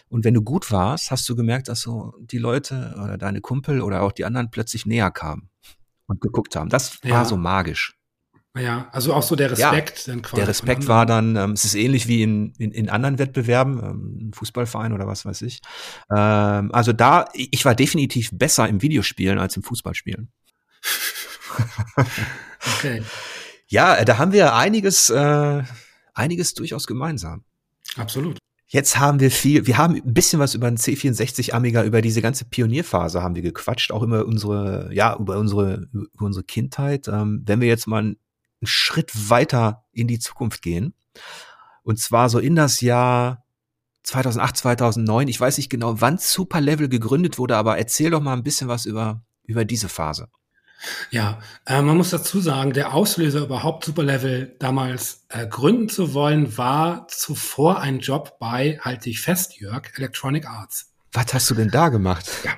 [SPEAKER 1] Und wenn du gut warst, hast du gemerkt, dass so die Leute oder deine Kumpel oder auch die anderen plötzlich näher kamen und geguckt haben. Das ja. war so magisch.
[SPEAKER 2] Ja, also auch so der Respekt
[SPEAKER 1] ja. Der Respekt war dann, ähm, es ist ähnlich wie in, in, in anderen Wettbewerben, ähm, Fußballverein oder was weiß ich. Ähm, also da, ich war definitiv besser im Videospielen als im Fußballspielen. okay. Ja, äh, da haben wir einiges, äh, einiges durchaus gemeinsam.
[SPEAKER 2] Absolut.
[SPEAKER 1] Jetzt haben wir viel, wir haben ein bisschen was über den C64 Amiga, über diese ganze Pionierphase haben wir gequatscht, auch immer unsere, ja, über unsere, über unsere Kindheit. Ähm, wenn wir jetzt mal einen Schritt weiter in die Zukunft gehen, und zwar so in das Jahr 2008, 2009, ich weiß nicht genau, wann Super Level gegründet wurde, aber erzähl doch mal ein bisschen was über, über diese Phase.
[SPEAKER 2] Ja, äh, man muss dazu sagen, der Auslöser überhaupt Superlevel damals äh, gründen zu wollen, war zuvor ein Job bei, halte ich fest, Jörg, Electronic Arts.
[SPEAKER 1] Was hast du denn da gemacht?
[SPEAKER 2] Ja.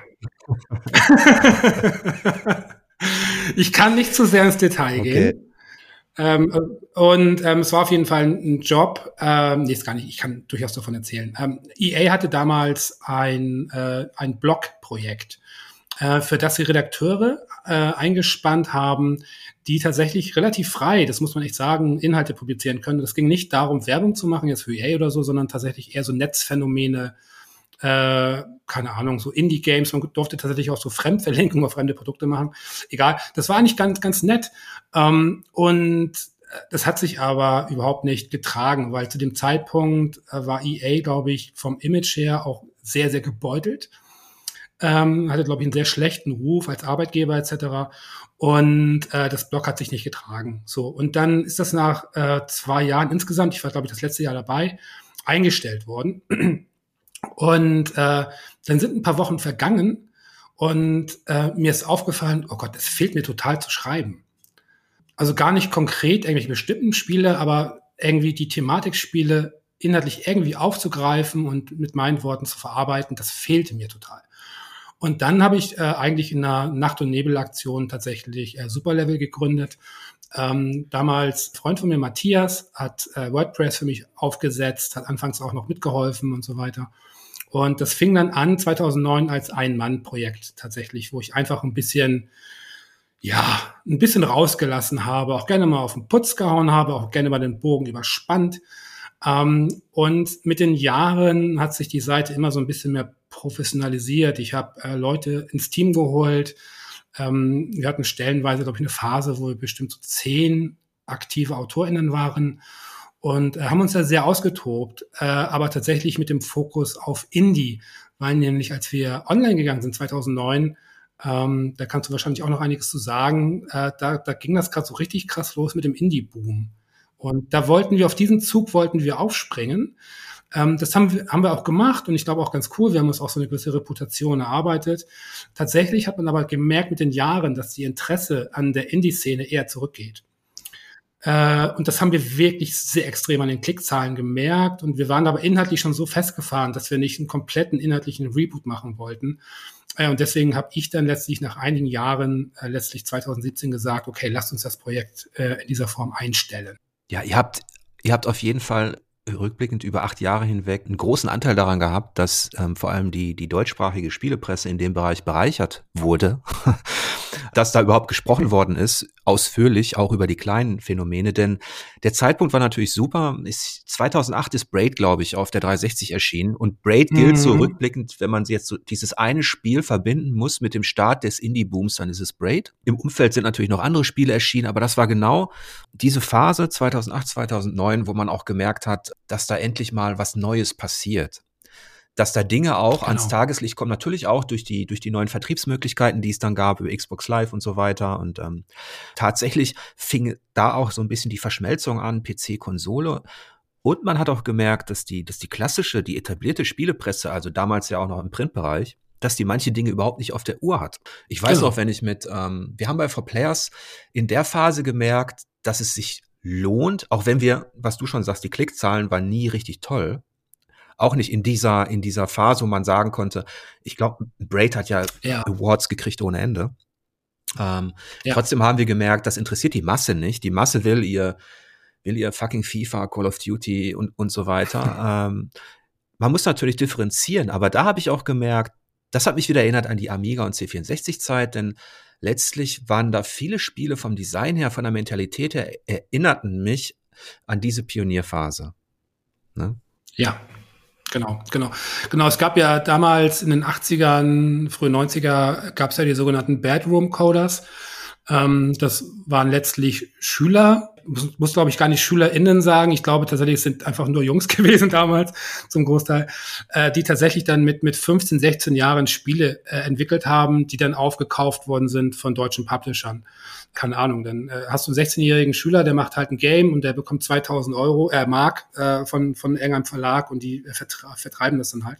[SPEAKER 2] ich kann nicht zu sehr ins Detail okay. gehen. Ähm, und ähm, es war auf jeden Fall ein Job, ähm, nee, ist gar nicht, ich kann durchaus davon erzählen. Ähm, EA hatte damals ein, äh, ein Blog-Projekt für das sie Redakteure äh, eingespannt haben, die tatsächlich relativ frei, das muss man echt sagen, Inhalte publizieren können. Das ging nicht darum, Werbung zu machen, jetzt für EA oder so, sondern tatsächlich eher so Netzphänomene, äh, keine Ahnung, so Indie-Games. Man durfte tatsächlich auch so Fremdverlinkungen auf fremde Produkte machen. Egal, das war eigentlich ganz, ganz nett. Ähm, und äh, das hat sich aber überhaupt nicht getragen, weil zu dem Zeitpunkt äh, war EA, glaube ich, vom Image her auch sehr, sehr gebeutelt ähm, hatte, glaube ich, einen sehr schlechten Ruf als Arbeitgeber etc. Und äh, das Blog hat sich nicht getragen. So, und dann ist das nach äh, zwei Jahren insgesamt, ich war, glaube ich, das letzte Jahr dabei, eingestellt worden. Und äh, dann sind ein paar Wochen vergangen und äh, mir ist aufgefallen, oh Gott, es fehlt mir total zu schreiben. Also gar nicht konkret irgendwelche bestimmten Spiele, aber irgendwie die Thematikspiele inhaltlich irgendwie aufzugreifen und mit meinen Worten zu verarbeiten, das fehlte mir total. Und dann habe ich äh, eigentlich in einer Nacht- und Nebelaktion tatsächlich äh, Superlevel gegründet. Ähm, damals Freund von mir, Matthias, hat äh, WordPress für mich aufgesetzt, hat anfangs auch noch mitgeholfen und so weiter. Und das fing dann an 2009 als Ein-Mann-Projekt tatsächlich, wo ich einfach ein bisschen, ja, ein bisschen rausgelassen habe, auch gerne mal auf den Putz gehauen habe, auch gerne mal den Bogen überspannt. Ähm, und mit den Jahren hat sich die Seite immer so ein bisschen mehr professionalisiert. Ich habe äh, Leute ins Team geholt. Ähm, wir hatten stellenweise, glaube ich, eine Phase, wo wir bestimmt so zehn aktive AutorInnen waren und äh, haben uns da sehr ausgetobt, äh, aber tatsächlich mit dem Fokus auf Indie, weil nämlich als wir online gegangen sind 2009, ähm, da kannst du wahrscheinlich auch noch einiges zu sagen, äh, da, da ging das gerade so richtig krass los mit dem Indie-Boom. Und da wollten wir auf diesen Zug wollten wir aufspringen. Ähm, das haben wir, haben wir auch gemacht und ich glaube auch ganz cool. Wir haben uns auch so eine gewisse Reputation erarbeitet. Tatsächlich hat man aber gemerkt mit den Jahren, dass die Interesse an der Indie-Szene eher zurückgeht. Äh, und das haben wir wirklich sehr extrem an den Klickzahlen gemerkt. Und wir waren aber inhaltlich schon so festgefahren, dass wir nicht einen kompletten inhaltlichen Reboot machen wollten. Äh, und deswegen habe ich dann letztlich nach einigen Jahren, äh, letztlich 2017 gesagt, okay, lasst uns das Projekt äh, in dieser Form einstellen.
[SPEAKER 1] Ja, ihr habt, ihr habt auf jeden Fall rückblickend über acht Jahre hinweg einen großen Anteil daran gehabt, dass ähm, vor allem die, die deutschsprachige Spielepresse in dem Bereich bereichert wurde, dass da überhaupt gesprochen worden ist, ausführlich auch über die kleinen Phänomene, denn der Zeitpunkt war natürlich super. Ist, 2008 ist Braid, glaube ich, auf der 360 erschienen und Braid gilt mhm. so rückblickend, wenn man jetzt so dieses eine Spiel verbinden muss mit dem Start des Indie-Booms, dann ist es Braid. Im Umfeld sind natürlich noch andere Spiele erschienen, aber das war genau diese Phase 2008, 2009, wo man auch gemerkt hat, dass da endlich mal was Neues passiert. Dass da Dinge auch genau. ans Tageslicht kommen, natürlich auch durch die, durch die neuen Vertriebsmöglichkeiten, die es dann gab, über Xbox Live und so weiter. Und ähm, tatsächlich fing da auch so ein bisschen die Verschmelzung an, PC-Konsole. Und man hat auch gemerkt, dass die, dass die klassische, die etablierte Spielepresse, also damals ja auch noch im Printbereich, dass die manche Dinge überhaupt nicht auf der Uhr hat. Ich weiß genau. auch, wenn ich mit, ähm, wir haben bei For Players in der Phase gemerkt, dass es sich lohnt, auch wenn wir, was du schon sagst, die Klickzahlen waren nie richtig toll. Auch nicht in dieser, in dieser Phase, wo man sagen konnte, ich glaube, Braid hat ja, ja, Awards gekriegt ohne Ende. Ähm, ja. Trotzdem haben wir gemerkt, das interessiert die Masse nicht. Die Masse will ihr, will ihr fucking FIFA, Call of Duty und, und so weiter. ähm, man muss natürlich differenzieren, aber da habe ich auch gemerkt, das hat mich wieder erinnert an die Amiga und C64-Zeit, denn letztlich waren da viele Spiele vom Design her, von der Mentalität her, erinnerten mich an diese Pionierphase.
[SPEAKER 2] Ne? Ja, Genau, genau. Genau, es gab ja damals in den 80ern, frühen 90er, gab es ja die sogenannten Bedroom Coders. Ähm, das waren letztlich Schüler, muss, muss glaube ich gar nicht SchülerInnen sagen. Ich glaube tatsächlich, es sind einfach nur Jungs gewesen damals zum Großteil, äh, die tatsächlich dann mit, mit 15, 16 Jahren Spiele äh, entwickelt haben, die dann aufgekauft worden sind von deutschen Publishern. Keine Ahnung, dann äh, hast du einen 16-jährigen Schüler, der macht halt ein Game und der bekommt 2000 Euro, äh, Mark äh, von, von irgendeinem Verlag und die äh, vertreiben das dann halt.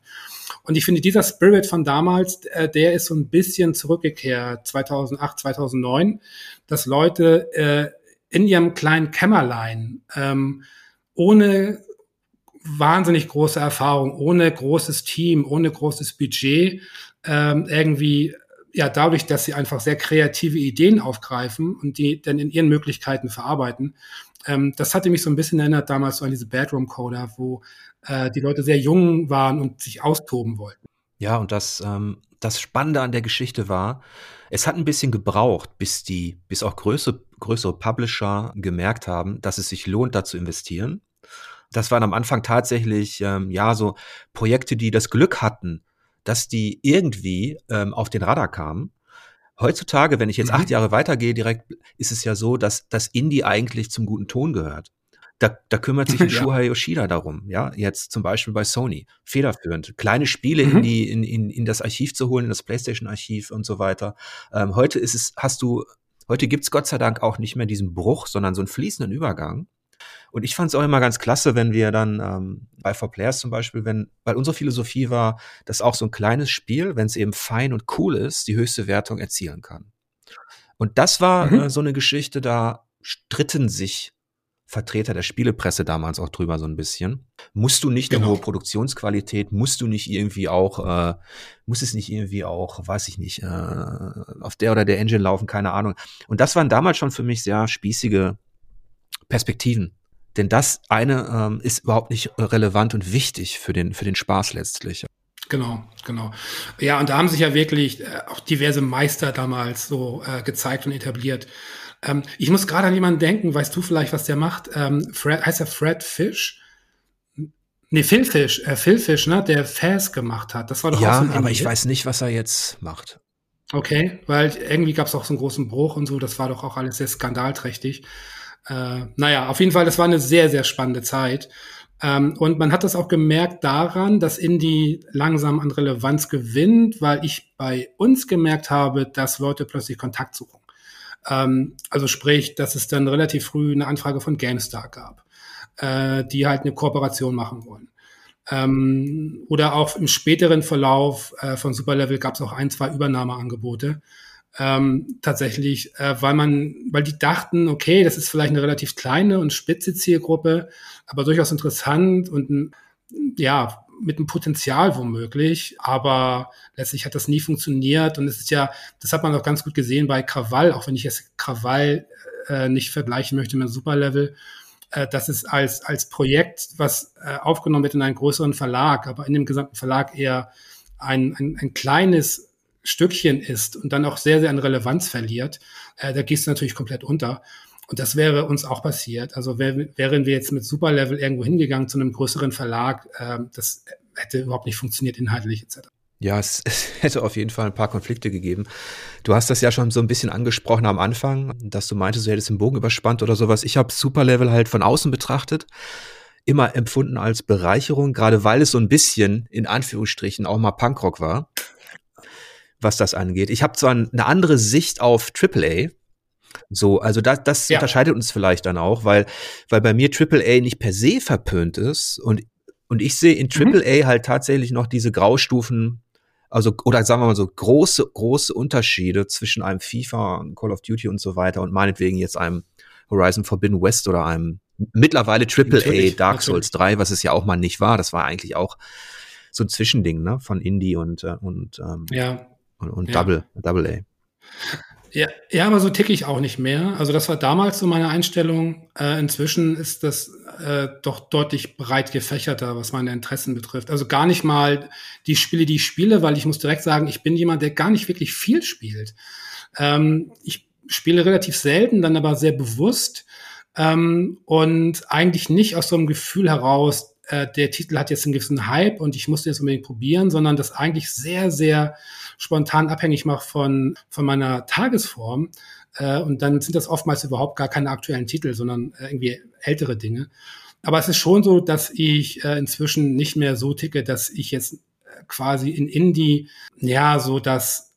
[SPEAKER 2] Und ich finde, dieser Spirit von damals, äh, der ist so ein bisschen zurückgekehrt, 2008, 2009, dass Leute äh, in ihrem kleinen Kämmerlein, ähm, ohne wahnsinnig große Erfahrung, ohne großes Team, ohne großes Budget, ähm, irgendwie ja dadurch, dass sie einfach sehr kreative Ideen aufgreifen und die dann in ihren Möglichkeiten verarbeiten. Ähm, das hatte mich so ein bisschen erinnert damals so an diese Bedroom Coder, wo äh, die Leute sehr jung waren und sich austoben wollten.
[SPEAKER 1] Ja, und das, ähm, das Spannende an der Geschichte war, es hat ein bisschen gebraucht, bis die, bis auch größere, größere Publisher gemerkt haben, dass es sich lohnt, da zu investieren. Das waren am Anfang tatsächlich, ähm, ja, so Projekte, die das Glück hatten, dass die irgendwie ähm, auf den Radar kamen. Heutzutage, wenn ich jetzt mhm. acht Jahre weitergehe, direkt ist es ja so, dass das Indie eigentlich zum guten Ton gehört. Da, da kümmert sich ja. Shuhei Yoshida darum, ja, jetzt zum Beispiel bei Sony, federführend, kleine Spiele mhm. in die, in, in, in das Archiv zu holen, in das PlayStation-Archiv und so weiter. Ähm, heute ist es, hast du, heute gibt's Gott sei Dank auch nicht mehr diesen Bruch, sondern so einen fließenden Übergang. Und ich fand es auch immer ganz klasse, wenn wir dann ähm, bei For Players zum Beispiel, wenn, weil unsere Philosophie war, dass auch so ein kleines Spiel, wenn es eben fein und cool ist, die höchste Wertung erzielen kann. Und das war mhm. äh, so eine Geschichte, da stritten sich Vertreter der Spielepresse damals auch drüber so ein bisschen. Musst du nicht genau. eine hohe Produktionsqualität, musst du nicht irgendwie auch, äh, muss es nicht irgendwie auch, weiß ich nicht, äh, auf der oder der Engine laufen, keine Ahnung. Und das waren damals schon für mich sehr spießige Perspektiven. Denn das eine ähm, ist überhaupt nicht relevant und wichtig für den, für den Spaß letztlich.
[SPEAKER 2] Genau, genau. Ja, und da haben sich ja wirklich äh, auch diverse Meister damals so äh, gezeigt und etabliert. Ähm, ich muss gerade an jemanden denken, weißt du vielleicht, was der macht? Ähm, Fred, heißt er Fred Fish? Nee, Phil Fish, äh, Phil Fish, ne, der Faz gemacht hat. Das war doch
[SPEAKER 1] ja, auch so aber ich weiß nicht, was er jetzt macht.
[SPEAKER 2] Okay, weil irgendwie gab es auch so einen großen Bruch und so, das war doch auch alles sehr skandalträchtig. Äh, naja, auf jeden Fall, das war eine sehr, sehr spannende Zeit. Ähm, und man hat das auch gemerkt daran, dass Indie langsam an Relevanz gewinnt, weil ich bei uns gemerkt habe, dass Leute plötzlich Kontakt suchen. Ähm, also sprich, dass es dann relativ früh eine Anfrage von GameStar gab, äh, die halt eine Kooperation machen wollen. Ähm, oder auch im späteren Verlauf äh, von Superlevel gab es auch ein, zwei Übernahmeangebote. Ähm, tatsächlich, äh, weil man, weil die dachten, okay, das ist vielleicht eine relativ kleine und spitze Zielgruppe, aber durchaus interessant und ja, mit einem Potenzial womöglich, aber letztlich hat das nie funktioniert und es ist ja, das hat man auch ganz gut gesehen bei Krawall, auch wenn ich jetzt Krawall äh, nicht vergleichen möchte mit Superlevel, äh, dass es als, als Projekt, was äh, aufgenommen wird in einen größeren Verlag, aber in dem gesamten Verlag eher ein, ein, ein kleines Stückchen ist und dann auch sehr, sehr an Relevanz verliert, äh, da gehst du natürlich komplett unter. Und das wäre uns auch passiert. Also wär, wären wir jetzt mit Superlevel irgendwo hingegangen zu einem größeren Verlag, äh, das hätte überhaupt nicht funktioniert inhaltlich etc.
[SPEAKER 1] Ja, es, es, hätte auf jeden Fall ein paar Konflikte gegeben. Du hast das ja schon so ein bisschen angesprochen am Anfang, dass du meintest, du hättest den Bogen überspannt oder sowas. Ich habe Superlevel halt von außen betrachtet, immer empfunden als Bereicherung, gerade weil es so ein bisschen in Anführungsstrichen auch mal Punkrock war, was das angeht. Ich habe zwar eine andere Sicht auf AAA, So, also das, das ja. unterscheidet uns vielleicht dann auch, weil, weil bei mir AAA nicht per se verpönt ist und, und ich sehe in AAA mhm. halt tatsächlich noch diese Graustufen, also, oder sagen wir mal so, große, große Unterschiede zwischen einem FIFA, Call of Duty und so weiter und meinetwegen jetzt einem Horizon Forbidden West oder einem mittlerweile AAA Dark Souls 3, was es ja auch mal nicht war. Das war eigentlich auch so ein Zwischending, ne, von Indie und, äh, und, ähm,
[SPEAKER 2] ja.
[SPEAKER 1] und, und ja. Double, Double A.
[SPEAKER 2] Ja, ja, aber so ticke ich auch nicht mehr. Also das war damals so meine Einstellung. Äh, inzwischen ist das äh, doch deutlich breit gefächerter, was meine Interessen betrifft. Also gar nicht mal die Spiele, die ich spiele, weil ich muss direkt sagen, ich bin jemand, der gar nicht wirklich viel spielt. Ähm, ich spiele relativ selten, dann aber sehr bewusst ähm, und eigentlich nicht aus so einem Gefühl heraus, äh, der Titel hat jetzt einen gewissen Hype und ich muss den jetzt unbedingt probieren, sondern das eigentlich sehr, sehr spontan abhängig mache von, von meiner Tagesform. Äh, und dann sind das oftmals überhaupt gar keine aktuellen Titel, sondern äh, irgendwie ältere Dinge. Aber es ist schon so, dass ich äh, inzwischen nicht mehr so ticke, dass ich jetzt äh, quasi in Indie, ja, so das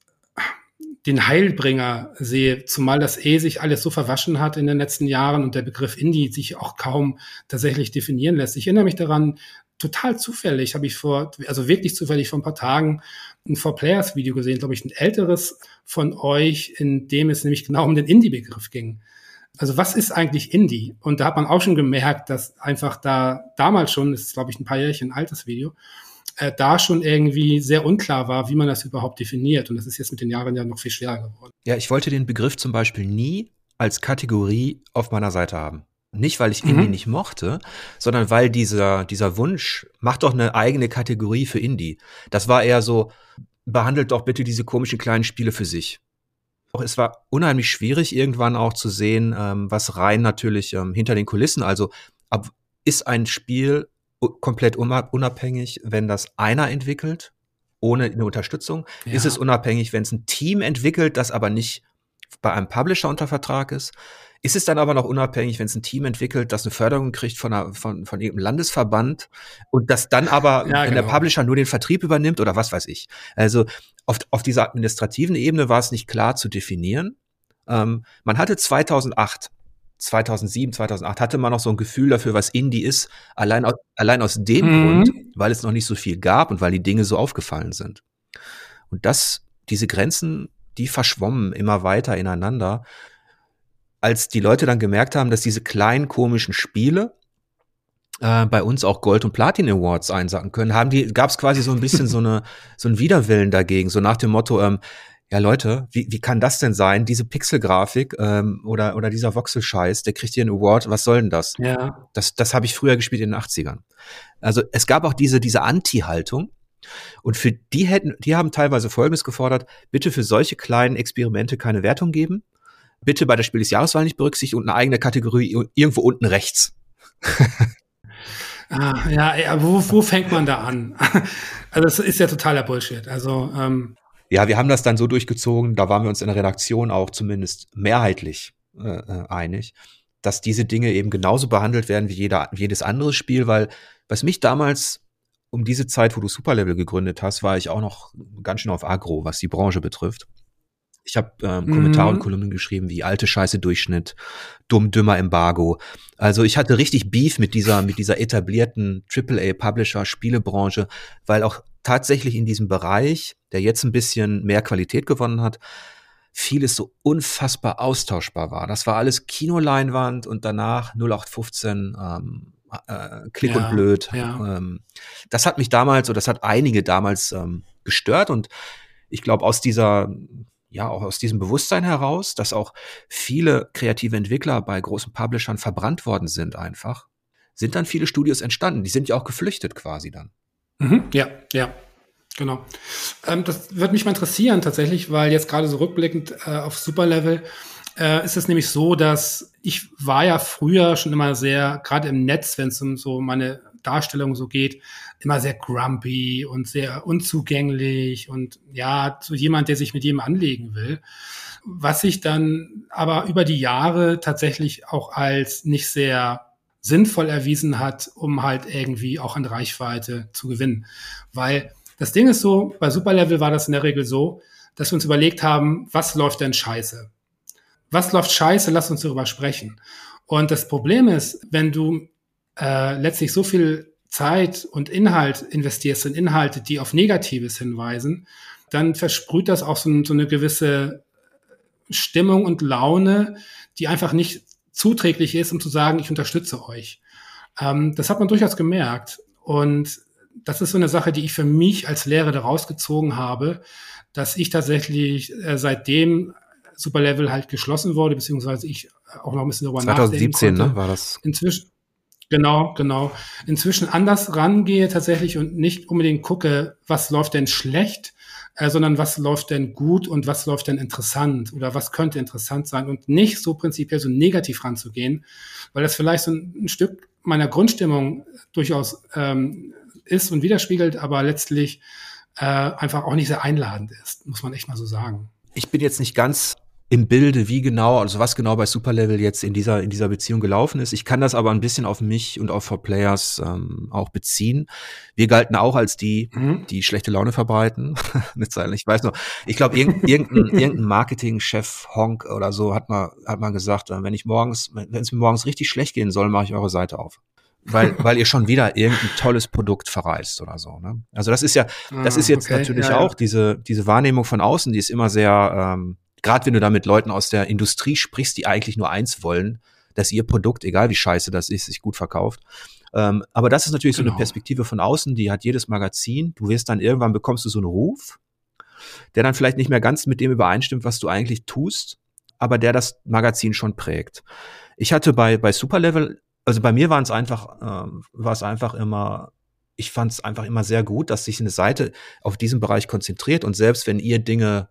[SPEAKER 2] den Heilbringer sehe, zumal das eh sich alles so verwaschen hat in den letzten Jahren und der Begriff Indie sich auch kaum tatsächlich definieren lässt. Ich erinnere mich daran, total zufällig habe ich vor, also wirklich zufällig vor ein paar Tagen ein Four Players Video gesehen, glaube ich, ein älteres von euch, in dem es nämlich genau um den Indie-Begriff ging. Also was ist eigentlich Indie? Und da hat man auch schon gemerkt, dass einfach da damals schon, das ist glaube ich ein paar Jährchen altes Video, äh, da schon irgendwie sehr unklar war, wie man das überhaupt definiert. Und das ist jetzt mit den Jahren ja noch viel schwerer geworden.
[SPEAKER 1] Ja, ich wollte den Begriff zum Beispiel nie als Kategorie auf meiner Seite haben. Nicht, weil ich mhm. Indie nicht mochte, sondern weil dieser, dieser Wunsch, mach doch eine eigene Kategorie für Indie. Das war eher so, behandelt doch bitte diese komischen kleinen Spiele für sich. Auch es war unheimlich schwierig, irgendwann auch zu sehen, ähm, was rein natürlich ähm, hinter den Kulissen, also ab, ist ein Spiel komplett unabhängig, wenn das einer entwickelt, ohne eine Unterstützung? Ja. Ist es unabhängig, wenn es ein Team entwickelt, das aber nicht bei einem Publisher unter Vertrag ist? Ist es dann aber noch unabhängig, wenn es ein Team entwickelt, das eine Förderung kriegt von, einer, von, von irgendeinem Landesverband und das dann aber, ja, wenn genau. der Publisher nur den Vertrieb übernimmt oder was weiß ich. Also auf, auf dieser administrativen Ebene war es nicht klar zu definieren. Ähm, man hatte 2008 2007, 2008 hatte man noch so ein Gefühl dafür, was Indie ist, allein aus, allein aus dem mhm. Grund, weil es noch nicht so viel gab und weil die Dinge so aufgefallen sind. Und das, diese Grenzen, die verschwommen immer weiter ineinander, als die Leute dann gemerkt haben, dass diese kleinen komischen Spiele äh, bei uns auch Gold und Platin Awards einsacken können, haben die, gab es quasi so ein bisschen so eine so ein Widerwillen dagegen, so nach dem Motto, ähm, ja Leute, wie, wie kann das denn sein? Diese Pixelgrafik ähm, oder, oder dieser Voxel-Scheiß, der kriegt hier einen Award, was soll denn das?
[SPEAKER 2] Ja.
[SPEAKER 1] Das, das habe ich früher gespielt in den 80ern. Also es gab auch diese, diese Anti-Haltung. Und für die hätten, die haben teilweise Folgendes gefordert, bitte für solche kleinen Experimente keine Wertung geben. Bitte bei der Spiel des Jahreswahl nicht berücksichtigen und eine eigene Kategorie irgendwo unten rechts.
[SPEAKER 2] ah, ja, ja wo, wo fängt man da an? also das ist ja totaler Bullshit. Also ähm
[SPEAKER 1] ja, wir haben das dann so durchgezogen, da waren wir uns in der Redaktion auch zumindest mehrheitlich äh, äh, einig, dass diese Dinge eben genauso behandelt werden wie jeder, jedes andere Spiel, weil was mich damals um diese Zeit, wo du Superlevel gegründet hast, war ich auch noch ganz schön auf Agro, was die Branche betrifft. Ich habe ähm, mhm. Kommentare und Kolumnen geschrieben wie alte Scheiße Durchschnitt, dumm dümmer Embargo. Also ich hatte richtig Beef mit dieser mit dieser etablierten AAA Publisher Spielebranche, weil auch tatsächlich in diesem Bereich, der jetzt ein bisschen mehr Qualität gewonnen hat, vieles so unfassbar austauschbar war. Das war alles Kinoleinwand und danach 0815 ähm, äh, Klick ja, und blöd. Ja. Ähm, das hat mich damals, oder das hat einige damals ähm, gestört und ich glaube, aus dieser ja auch aus diesem Bewusstsein heraus, dass auch viele kreative Entwickler bei großen Publishern verbrannt worden sind einfach, sind dann viele Studios entstanden. Die sind ja auch geflüchtet quasi dann.
[SPEAKER 2] Mhm, ja, ja. Genau. Ähm, das würde mich mal interessieren tatsächlich, weil jetzt gerade so rückblickend äh, auf Superlevel äh, ist es nämlich so, dass ich war ja früher schon immer sehr, gerade im Netz, wenn es um so meine Darstellung so geht, immer sehr grumpy und sehr unzugänglich und ja, so jemand, der sich mit jedem anlegen will. Was sich dann aber über die Jahre tatsächlich auch als nicht sehr sinnvoll erwiesen hat, um halt irgendwie auch an Reichweite zu gewinnen. Weil das Ding ist so, bei Superlevel war das in der Regel so, dass wir uns überlegt haben, was läuft denn scheiße? was läuft scheiße, lass uns darüber sprechen. Und das Problem ist, wenn du äh, letztlich so viel Zeit und Inhalt investierst in Inhalte, die auf Negatives hinweisen, dann versprüht das auch so, so eine gewisse Stimmung und Laune, die einfach nicht zuträglich ist, um zu sagen, ich unterstütze euch. Ähm, das hat man durchaus gemerkt. Und das ist so eine Sache, die ich für mich als Lehrer daraus gezogen habe, dass ich tatsächlich äh, seitdem Superlevel halt geschlossen wurde, beziehungsweise ich auch noch ein bisschen darüber
[SPEAKER 1] 2017, ne, war das?
[SPEAKER 2] Inzwischen, genau, genau. Inzwischen anders rangehe tatsächlich und nicht unbedingt gucke, was läuft denn schlecht, äh, sondern was läuft denn gut und was läuft denn interessant oder was könnte interessant sein und nicht so prinzipiell so negativ ranzugehen, weil das vielleicht so ein, ein Stück meiner Grundstimmung durchaus ähm, ist und widerspiegelt, aber letztlich äh, einfach auch nicht sehr einladend ist, muss man echt mal so sagen.
[SPEAKER 1] Ich bin jetzt nicht ganz im Bilde, wie genau, also was genau bei Superlevel jetzt in dieser, in dieser Beziehung gelaufen ist. Ich kann das aber ein bisschen auf mich und auf For Players ähm, auch beziehen. Wir galten auch als die, mhm. die schlechte Laune verbreiten. Mit seinen, ich weiß noch, ich glaube, irgendein, irgendein, irgendein Marketingchef Honk oder so hat mal, hat mal gesagt, äh, wenn ich morgens, wenn es mir morgens richtig schlecht gehen soll, mache ich eure Seite auf weil, weil ihr schon wieder irgendein tolles Produkt verreist oder so. Ne? Also das ist ja, das ist ah, jetzt okay, natürlich ja, auch ja. diese, diese Wahrnehmung von außen, die ist immer sehr, ähm, gerade wenn du da mit Leuten aus der Industrie sprichst, die eigentlich nur eins wollen, dass ihr Produkt, egal wie scheiße das ist, sich gut verkauft. Ähm, aber das ist natürlich genau. so eine genau. Perspektive von außen, die hat jedes Magazin. Du wirst dann irgendwann bekommst du so einen Ruf, der dann vielleicht nicht mehr ganz mit dem übereinstimmt, was du eigentlich tust, aber der das Magazin schon prägt. Ich hatte bei, bei Superlevel, also bei mir waren es einfach, ähm, war es einfach immer, ich fand es einfach immer sehr gut, dass sich eine Seite auf diesen Bereich konzentriert und selbst wenn ihr Dinge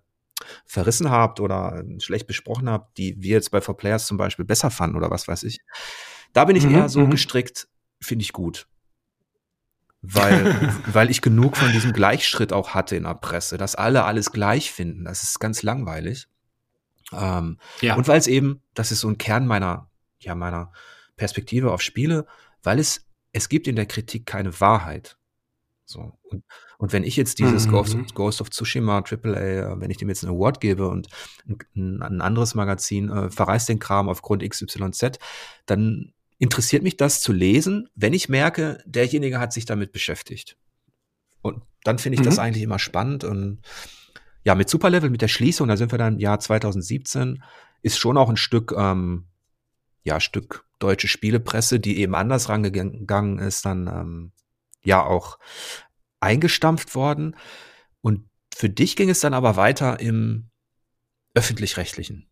[SPEAKER 1] verrissen habt oder schlecht besprochen habt, die wir jetzt bei For Players zum Beispiel besser fanden oder was weiß ich. Da bin ich mhm, eher so mhm. gestrickt, finde ich gut. Weil, weil ich genug von diesem Gleichschritt auch hatte in der Presse, dass alle alles gleich finden. Das ist ganz langweilig. Ähm, ja. Und weil es eben, das ist so ein Kern meiner, ja, meiner Perspektive auf Spiele, weil es, es gibt in der Kritik keine Wahrheit. So. Und, und wenn ich jetzt dieses mhm. Ghost, Ghost, of Tsushima AAA, wenn ich dem jetzt einen Award gebe und ein, ein anderes Magazin äh, verreist den Kram aufgrund XYZ, dann interessiert mich das zu lesen, wenn ich merke, derjenige hat sich damit beschäftigt. Und dann finde ich mhm. das eigentlich immer spannend. Und ja, mit Superlevel, mit der Schließung, da sind wir dann im Jahr 2017, ist schon auch ein Stück, ähm, ja, Stück deutsche Spielepresse, die eben anders rangegangen ist, dann ähm, ja auch eingestampft worden. Und für dich ging es dann aber weiter im öffentlich-rechtlichen.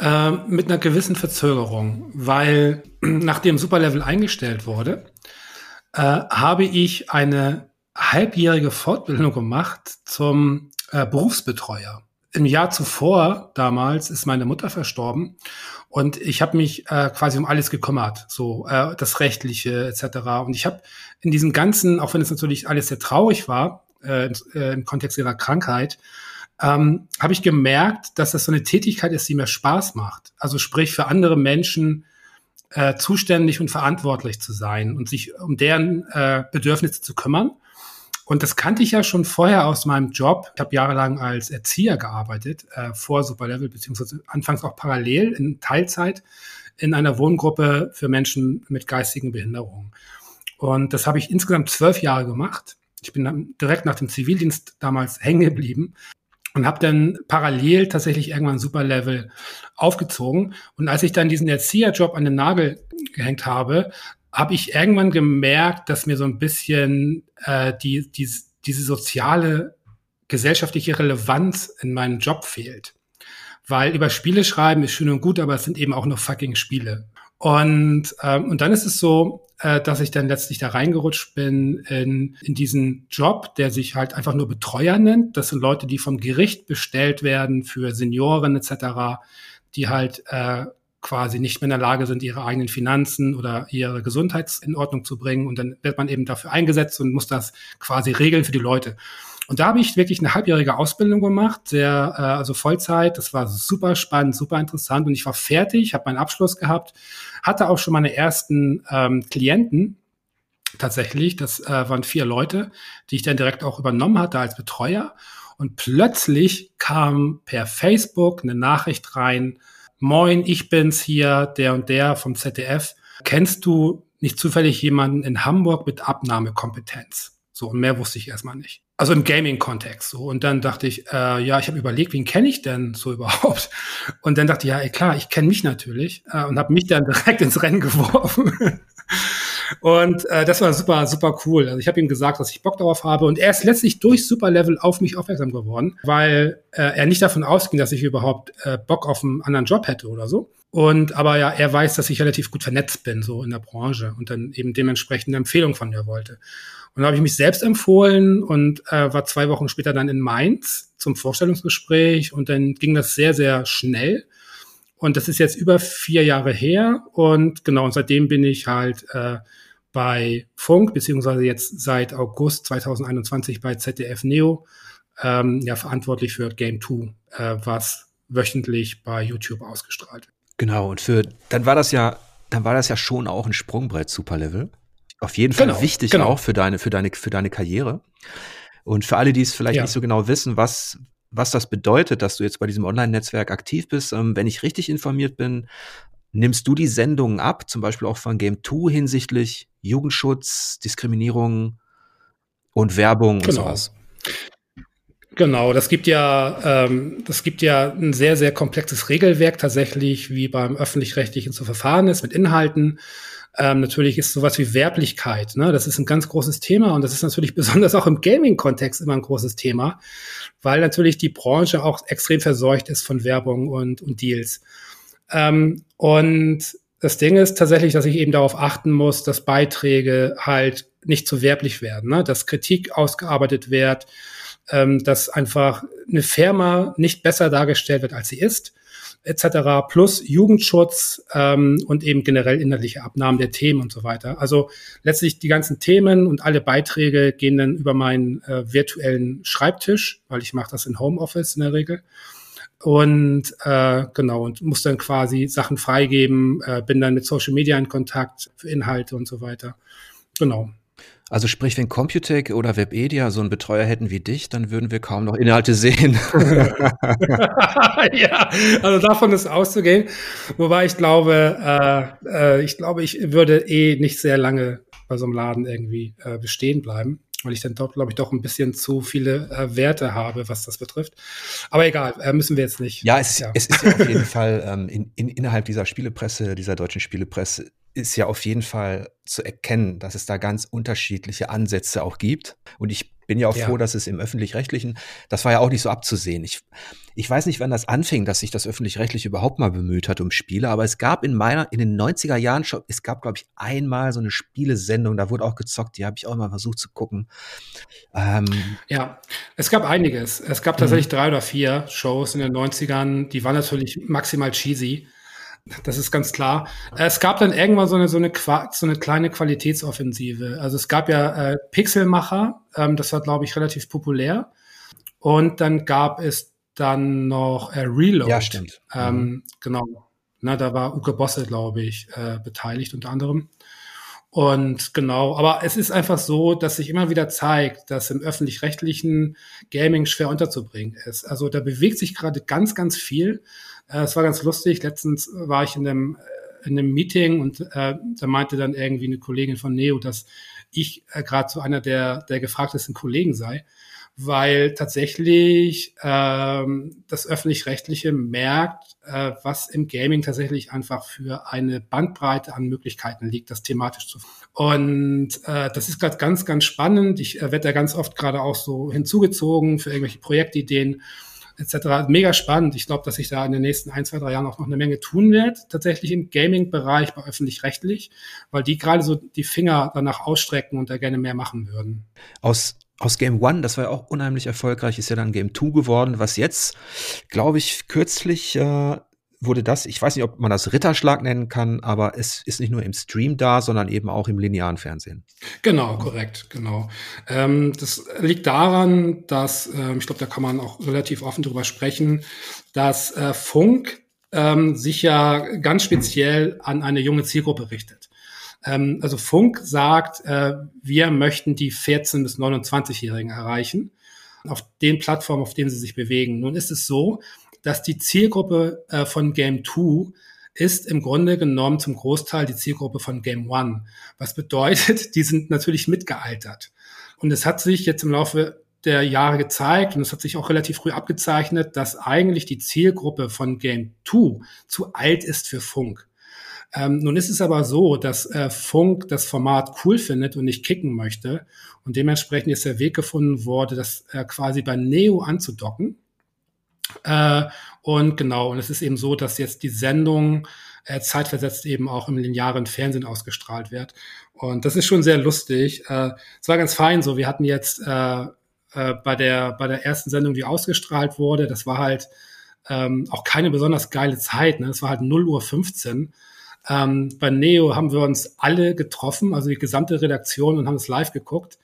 [SPEAKER 2] Ähm, mit einer gewissen Verzögerung, weil nachdem Superlevel eingestellt wurde, äh, habe ich eine halbjährige Fortbildung gemacht zum äh, Berufsbetreuer. Im Jahr zuvor, damals, ist meine Mutter verstorben und ich habe mich äh, quasi um alles gekümmert, so äh, das Rechtliche etc. Und ich habe in diesem Ganzen, auch wenn es natürlich alles sehr traurig war, äh, äh, im Kontext ihrer Krankheit, ähm, habe ich gemerkt, dass das so eine Tätigkeit ist, die mir Spaß macht. Also sprich für andere Menschen äh, zuständig und verantwortlich zu sein und sich um deren äh, Bedürfnisse zu kümmern. Und das kannte ich ja schon vorher aus meinem Job. Ich habe jahrelang als Erzieher gearbeitet, äh, vor Superlevel, beziehungsweise anfangs auch parallel in Teilzeit in einer Wohngruppe für Menschen mit geistigen Behinderungen. Und das habe ich insgesamt zwölf Jahre gemacht. Ich bin dann direkt nach dem Zivildienst damals hängen geblieben und habe dann parallel tatsächlich irgendwann Superlevel aufgezogen. Und als ich dann diesen Erzieherjob an den Nagel gehängt habe, habe ich irgendwann gemerkt, dass mir so ein bisschen äh, die, die, diese soziale, gesellschaftliche Relevanz in meinem Job fehlt. Weil über Spiele schreiben ist schön und gut, aber es sind eben auch nur fucking Spiele. Und, ähm, und dann ist es so, äh, dass ich dann letztlich da reingerutscht bin in, in diesen Job, der sich halt einfach nur Betreuer nennt. Das sind Leute, die vom Gericht bestellt werden für Senioren etc., die halt äh, quasi nicht mehr in der Lage sind, ihre eigenen Finanzen oder ihre Gesundheit in Ordnung zu bringen. Und dann wird man eben dafür eingesetzt und muss das quasi regeln für die Leute. Und da habe ich wirklich eine halbjährige Ausbildung gemacht, sehr, äh, also Vollzeit. Das war super spannend, super interessant. Und ich war fertig, habe meinen Abschluss gehabt, hatte auch schon meine ersten ähm, Klienten. Tatsächlich, das äh, waren vier Leute, die ich dann direkt auch übernommen hatte als Betreuer. Und plötzlich kam per Facebook eine Nachricht rein, moin, ich bin's hier, der und der vom ZDF. Kennst du nicht zufällig jemanden in Hamburg mit Abnahmekompetenz? So, und mehr wusste ich erstmal nicht. Also im Gaming-Kontext so. Und dann dachte ich, äh, ja, ich habe überlegt, wen kenne ich denn so überhaupt? Und dann dachte ich, ja, ey, klar, ich kenne mich natürlich äh, und habe mich dann direkt ins Rennen geworfen. Und äh, das war super, super cool. Also ich habe ihm gesagt, dass ich Bock darauf habe. Und er ist letztlich durch Superlevel auf mich aufmerksam geworden, weil äh, er nicht davon ausging, dass ich überhaupt äh, Bock auf einen anderen Job hätte oder so. Und aber ja, er weiß, dass ich relativ gut vernetzt bin, so in der Branche und dann eben dementsprechend eine Empfehlung von mir wollte. Und da habe ich mich selbst empfohlen und äh, war zwei Wochen später dann in Mainz zum Vorstellungsgespräch und dann ging das sehr, sehr schnell. Und das ist jetzt über vier Jahre her. Und genau, und seitdem bin ich halt äh, bei Funk, beziehungsweise jetzt seit August 2021 bei ZDF Neo, ähm, ja, verantwortlich für Game 2, äh, was wöchentlich bei YouTube ausgestrahlt wird.
[SPEAKER 1] Genau, und für, dann war das ja, dann war das ja schon auch ein Sprungbrett Superlevel. Auf jeden Fall genau, wichtig genau. auch für deine, für deine, für deine Karriere. Und für alle, die es vielleicht ja. nicht so genau wissen, was, was das bedeutet, dass du jetzt bei diesem Online-Netzwerk aktiv bist. Ähm, wenn ich richtig informiert bin, nimmst du die Sendungen ab, zum Beispiel auch von Game 2 hinsichtlich Jugendschutz, Diskriminierung und Werbung genau. und sowas.
[SPEAKER 2] Genau, das gibt ja, ähm, das gibt ja ein sehr, sehr komplexes Regelwerk tatsächlich, wie beim öffentlich-rechtlichen zu verfahren ist mit Inhalten. Ähm, natürlich ist sowas wie Werblichkeit, ne? das ist ein ganz großes Thema und das ist natürlich besonders auch im Gaming-Kontext immer ein großes Thema, weil natürlich die Branche auch extrem verseucht ist von Werbung und, und Deals. Ähm, und das Ding ist tatsächlich, dass ich eben darauf achten muss, dass Beiträge halt nicht zu werblich werden, ne? dass Kritik ausgearbeitet wird, ähm, dass einfach eine Firma nicht besser dargestellt wird, als sie ist etc. plus Jugendschutz ähm, und eben generell inhaltliche Abnahmen der Themen und so weiter. Also letztlich die ganzen Themen und alle Beiträge gehen dann über meinen äh, virtuellen Schreibtisch, weil ich mache das in Homeoffice in der Regel. Und äh, genau, und muss dann quasi Sachen freigeben, äh, bin dann mit Social Media in Kontakt für Inhalte und so weiter. Genau.
[SPEAKER 1] Also sprich, wenn Computec oder Webedia so einen Betreuer hätten wie dich, dann würden wir kaum noch Inhalte sehen.
[SPEAKER 2] ja, also davon ist auszugehen. Wobei ich glaube, äh, äh, ich glaube, ich würde eh nicht sehr lange bei so einem Laden irgendwie äh, bestehen bleiben, weil ich dann dort, glaube ich, doch ein bisschen zu viele äh, Werte habe, was das betrifft. Aber egal, äh, müssen wir jetzt nicht.
[SPEAKER 1] Ja, es, ja. es ist ja auf jeden Fall ähm, in, in, innerhalb dieser Spielepresse, dieser deutschen Spielepresse, ist ja auf jeden Fall zu erkennen, dass es da ganz unterschiedliche Ansätze auch gibt. Und ich bin ja auch ja. froh, dass es im öffentlich-rechtlichen, das war ja auch nicht so abzusehen. Ich, ich weiß nicht, wann das anfing, dass sich das öffentlich-rechtliche überhaupt mal bemüht hat um Spiele, aber es gab in meiner, in den 90er Jahren schon, es gab, glaube ich, einmal so eine Spielesendung, da wurde auch gezockt, die habe ich auch mal versucht zu gucken.
[SPEAKER 2] Ähm, ja, es gab einiges. Es gab tatsächlich mhm. drei oder vier Shows in den 90ern, die waren natürlich maximal cheesy. Das ist ganz klar. Es gab dann irgendwann so eine, so eine, so eine kleine Qualitätsoffensive. Also es gab ja äh, Pixelmacher, ähm, das war, glaube ich, relativ populär. Und dann gab es dann noch äh, Reload.
[SPEAKER 1] Ja, stimmt.
[SPEAKER 2] Ähm, mhm. Genau. Na, da war Uke Bosse, glaube ich, äh, beteiligt unter anderem. Und genau, aber es ist einfach so, dass sich immer wieder zeigt, dass im öffentlich-rechtlichen Gaming schwer unterzubringen ist. Also da bewegt sich gerade ganz, ganz viel. Äh, es war ganz lustig. Letztens war ich in einem, äh, in einem Meeting und äh, da meinte dann irgendwie eine Kollegin von Neo, dass ich äh, gerade so einer der, der gefragtesten Kollegen sei, weil tatsächlich ähm, das öffentlich-rechtliche merkt, äh, was im Gaming tatsächlich einfach für eine Bandbreite an Möglichkeiten liegt, das thematisch zu. Und äh, das ist gerade ganz, ganz spannend. Ich äh, werde da ganz oft gerade auch so hinzugezogen für irgendwelche Projektideen etc. Mega spannend. Ich glaube, dass sich da in den nächsten ein, zwei, drei Jahren auch noch eine Menge tun wird, tatsächlich im Gaming-Bereich bei öffentlich-rechtlich, weil die gerade so die Finger danach ausstrecken und da gerne mehr machen würden.
[SPEAKER 1] Aus aus Game One, das war ja auch unheimlich erfolgreich, ist ja dann Game Two geworden, was jetzt, glaube ich, kürzlich äh, wurde das, ich weiß nicht, ob man das Ritterschlag nennen kann, aber es ist nicht nur im Stream da, sondern eben auch im linearen Fernsehen.
[SPEAKER 2] Genau, korrekt, genau. Ähm, das liegt daran, dass, ähm, ich glaube, da kann man auch relativ offen drüber sprechen, dass äh, Funk ähm, sich ja ganz speziell an eine junge Zielgruppe richtet. Ähm, also Funk sagt, äh, wir möchten die 14- bis 29-Jährigen erreichen auf den Plattformen, auf denen sie sich bewegen. Nun ist es so, dass die Zielgruppe äh, von Game 2 ist im Grunde genommen zum Großteil die Zielgruppe von Game One. Was bedeutet, die sind natürlich mitgealtert. Und es hat sich jetzt im Laufe der Jahre gezeigt und es hat sich auch relativ früh abgezeichnet, dass eigentlich die Zielgruppe von Game 2 zu alt ist für Funk. Ähm, nun ist es aber so, dass äh, Funk das Format cool findet und nicht kicken möchte. Und dementsprechend ist der Weg gefunden worden, das äh, quasi bei Neo anzudocken. Äh, und genau, und es ist eben so, dass jetzt die Sendung äh, zeitversetzt eben auch im linearen Fernsehen ausgestrahlt wird. Und das ist schon sehr lustig. Äh, es war ganz fein so. Wir hatten jetzt äh, äh, bei, der, bei der ersten Sendung, die ausgestrahlt wurde, das war halt ähm, auch keine besonders geile Zeit. Ne? Es war halt 0 Uhr 15. Ähm, bei Neo haben wir uns alle getroffen, also die gesamte Redaktion und haben es live geguckt.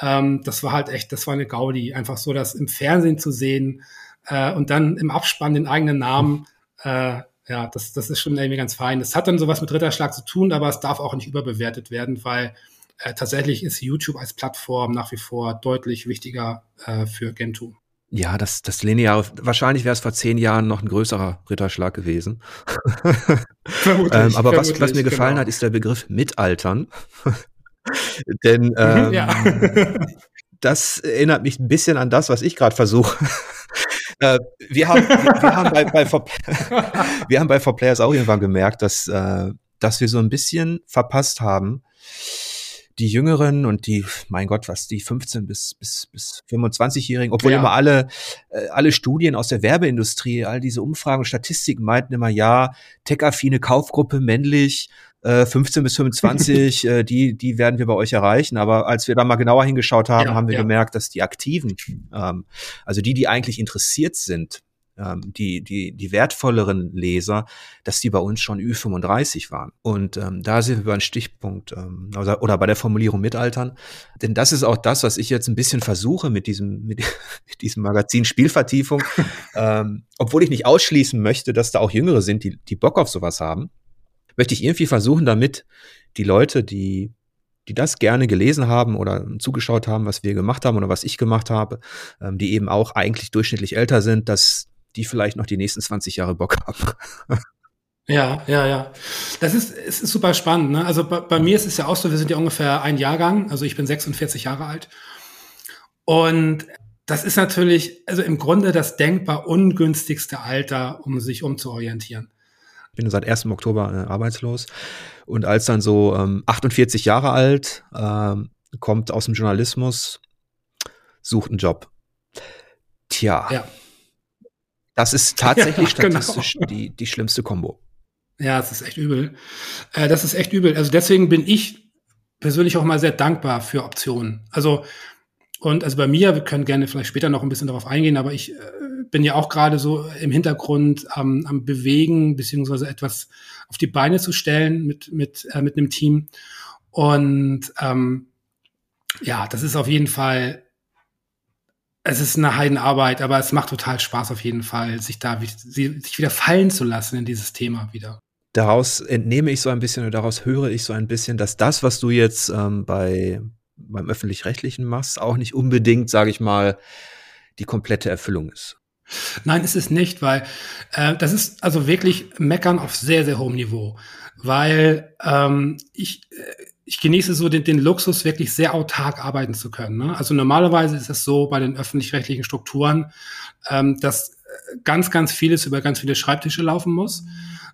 [SPEAKER 2] Ähm, das war halt echt, das war eine Gaudi, einfach so das im Fernsehen zu sehen äh, und dann im Abspann den eigenen Namen. Äh, ja, das, das ist schon irgendwie ganz fein. Das hat dann sowas mit Ritterschlag zu tun, aber es darf auch nicht überbewertet werden, weil äh, tatsächlich ist YouTube als Plattform nach wie vor deutlich wichtiger äh, für 2.
[SPEAKER 1] Ja, das, das lineare, wahrscheinlich wäre es vor zehn Jahren noch ein größerer Ritterschlag gewesen. vermutlich, ähm, aber was, was mir gefallen genau. hat, ist der Begriff Mitaltern. Denn mhm, ähm, das erinnert mich ein bisschen an das, was ich gerade versuche. Äh, wir, haben, wir, wir, haben bei, bei For wir haben bei For Players auch irgendwann gemerkt, dass, äh, dass wir so ein bisschen verpasst haben, die Jüngeren und die, mein Gott, was, die 15 bis, bis, bis 25-Jährigen, obwohl ja. immer alle, äh, alle Studien aus der Werbeindustrie, all diese Umfragen und Statistiken meinten immer, ja, tech-affine Kaufgruppe, männlich, äh, 15 bis 25, äh, die, die werden wir bei euch erreichen. Aber als wir da mal genauer hingeschaut haben, ja, haben wir ja. gemerkt, dass die Aktiven, ähm, also die, die eigentlich interessiert sind, ähm, die, die, die wertvolleren Leser, dass die bei uns schon Ü35 waren. Und ähm, da sind wir über einen Stichpunkt ähm, oder, oder bei der Formulierung Mitaltern. Denn das ist auch das, was ich jetzt ein bisschen versuche mit diesem, mit, mit diesem Magazin Spielvertiefung. ähm, obwohl ich nicht ausschließen möchte, dass da auch Jüngere sind, die, die Bock auf sowas haben, möchte ich irgendwie versuchen, damit die Leute, die die das gerne gelesen haben oder zugeschaut haben, was wir gemacht haben oder was ich gemacht habe, ähm, die eben auch eigentlich durchschnittlich älter sind, dass die vielleicht noch die nächsten 20 Jahre Bock haben.
[SPEAKER 2] Ja, ja, ja. Das ist, es ist super spannend. Ne? Also bei, bei, mir ist es ja auch so, wir sind ja ungefähr ein Jahrgang, also ich bin 46 Jahre alt. Und das ist natürlich, also im Grunde das denkbar ungünstigste Alter, um sich umzuorientieren.
[SPEAKER 1] Ich bin seit 1. Oktober äh, arbeitslos. Und als dann so ähm, 48 Jahre alt, ähm, kommt aus dem Journalismus, sucht einen Job. Tja. Ja. Das ist tatsächlich ja, genau. statistisch die, die schlimmste Kombo.
[SPEAKER 2] Ja, es ist echt übel. Äh, das ist echt übel. Also deswegen bin ich persönlich auch mal sehr dankbar für Optionen. Also, und also bei mir, wir können gerne vielleicht später noch ein bisschen darauf eingehen, aber ich äh, bin ja auch gerade so im Hintergrund am, am Bewegen, beziehungsweise etwas auf die Beine zu stellen mit, mit, äh, mit einem Team. Und ähm, ja, das ist auf jeden Fall es ist eine Heidenarbeit, aber es macht total Spaß auf jeden Fall, sich da sich wieder fallen zu lassen in dieses Thema wieder.
[SPEAKER 1] Daraus entnehme ich so ein bisschen oder daraus höre ich so ein bisschen, dass das, was du jetzt ähm, bei beim öffentlich-rechtlichen machst, auch nicht unbedingt, sage ich mal, die komplette Erfüllung ist.
[SPEAKER 2] Nein, ist es nicht, weil äh, das ist also wirklich Meckern auf sehr, sehr hohem Niveau. Weil ähm, ich, äh, ich genieße so den, den Luxus, wirklich sehr autark arbeiten zu können. Ne? Also normalerweise ist es so bei den öffentlich-rechtlichen Strukturen, ähm, dass äh, ganz, ganz vieles über ganz viele Schreibtische laufen muss.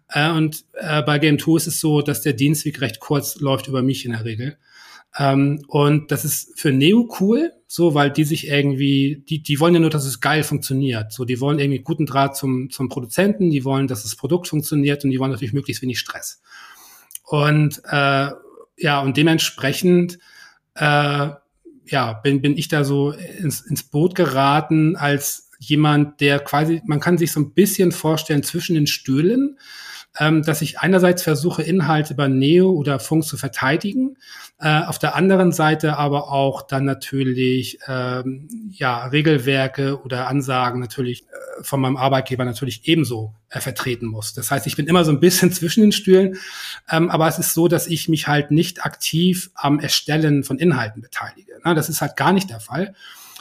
[SPEAKER 2] Äh, und äh, bei Game 2 ist es so, dass der Dienstweg recht kurz läuft über mich in der Regel. Ähm, und das ist für Neo cool, so, weil die sich irgendwie, die, die wollen ja nur, dass es geil funktioniert. So, die wollen irgendwie guten Draht zum, zum Produzenten, die wollen, dass das Produkt funktioniert und die wollen natürlich möglichst wenig Stress. Und äh, ja, und dementsprechend äh, ja, bin, bin ich da so ins, ins Boot geraten als jemand, der quasi, man kann sich so ein bisschen vorstellen zwischen den Stühlen, ähm, dass ich einerseits versuche, Inhalte bei Neo oder Funk zu verteidigen, äh, auf der anderen Seite aber auch dann natürlich ähm, ja Regelwerke oder Ansagen natürlich äh, von meinem Arbeitgeber natürlich ebenso äh, vertreten muss. Das heißt, ich bin immer so ein bisschen zwischen den Stühlen, ähm, aber es ist so, dass ich mich halt nicht aktiv am Erstellen von Inhalten beteilige. Na, das ist halt gar nicht der Fall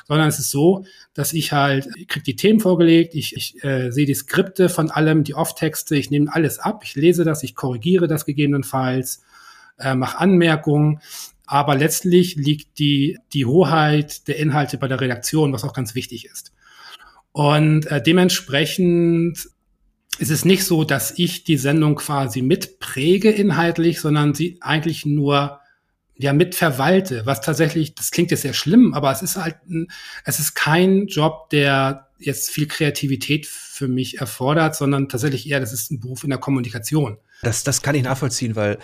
[SPEAKER 2] sondern es ist so, dass ich halt, ich krieg die Themen vorgelegt, ich, ich äh, sehe die Skripte von allem, die Off-Texte, ich nehme alles ab, ich lese das, ich korrigiere das gegebenenfalls, äh, mache Anmerkungen, aber letztlich liegt die, die Hoheit der Inhalte bei der Redaktion, was auch ganz wichtig ist. Und äh, dementsprechend ist es nicht so, dass ich die Sendung quasi mitpräge inhaltlich, sondern sie eigentlich nur ja mitverwalte, was tatsächlich, das klingt jetzt sehr schlimm, aber es ist halt, ein, es ist kein Job, der jetzt viel Kreativität für mich erfordert, sondern tatsächlich eher, das ist ein Beruf in der Kommunikation.
[SPEAKER 1] Das, das kann ich nachvollziehen, weil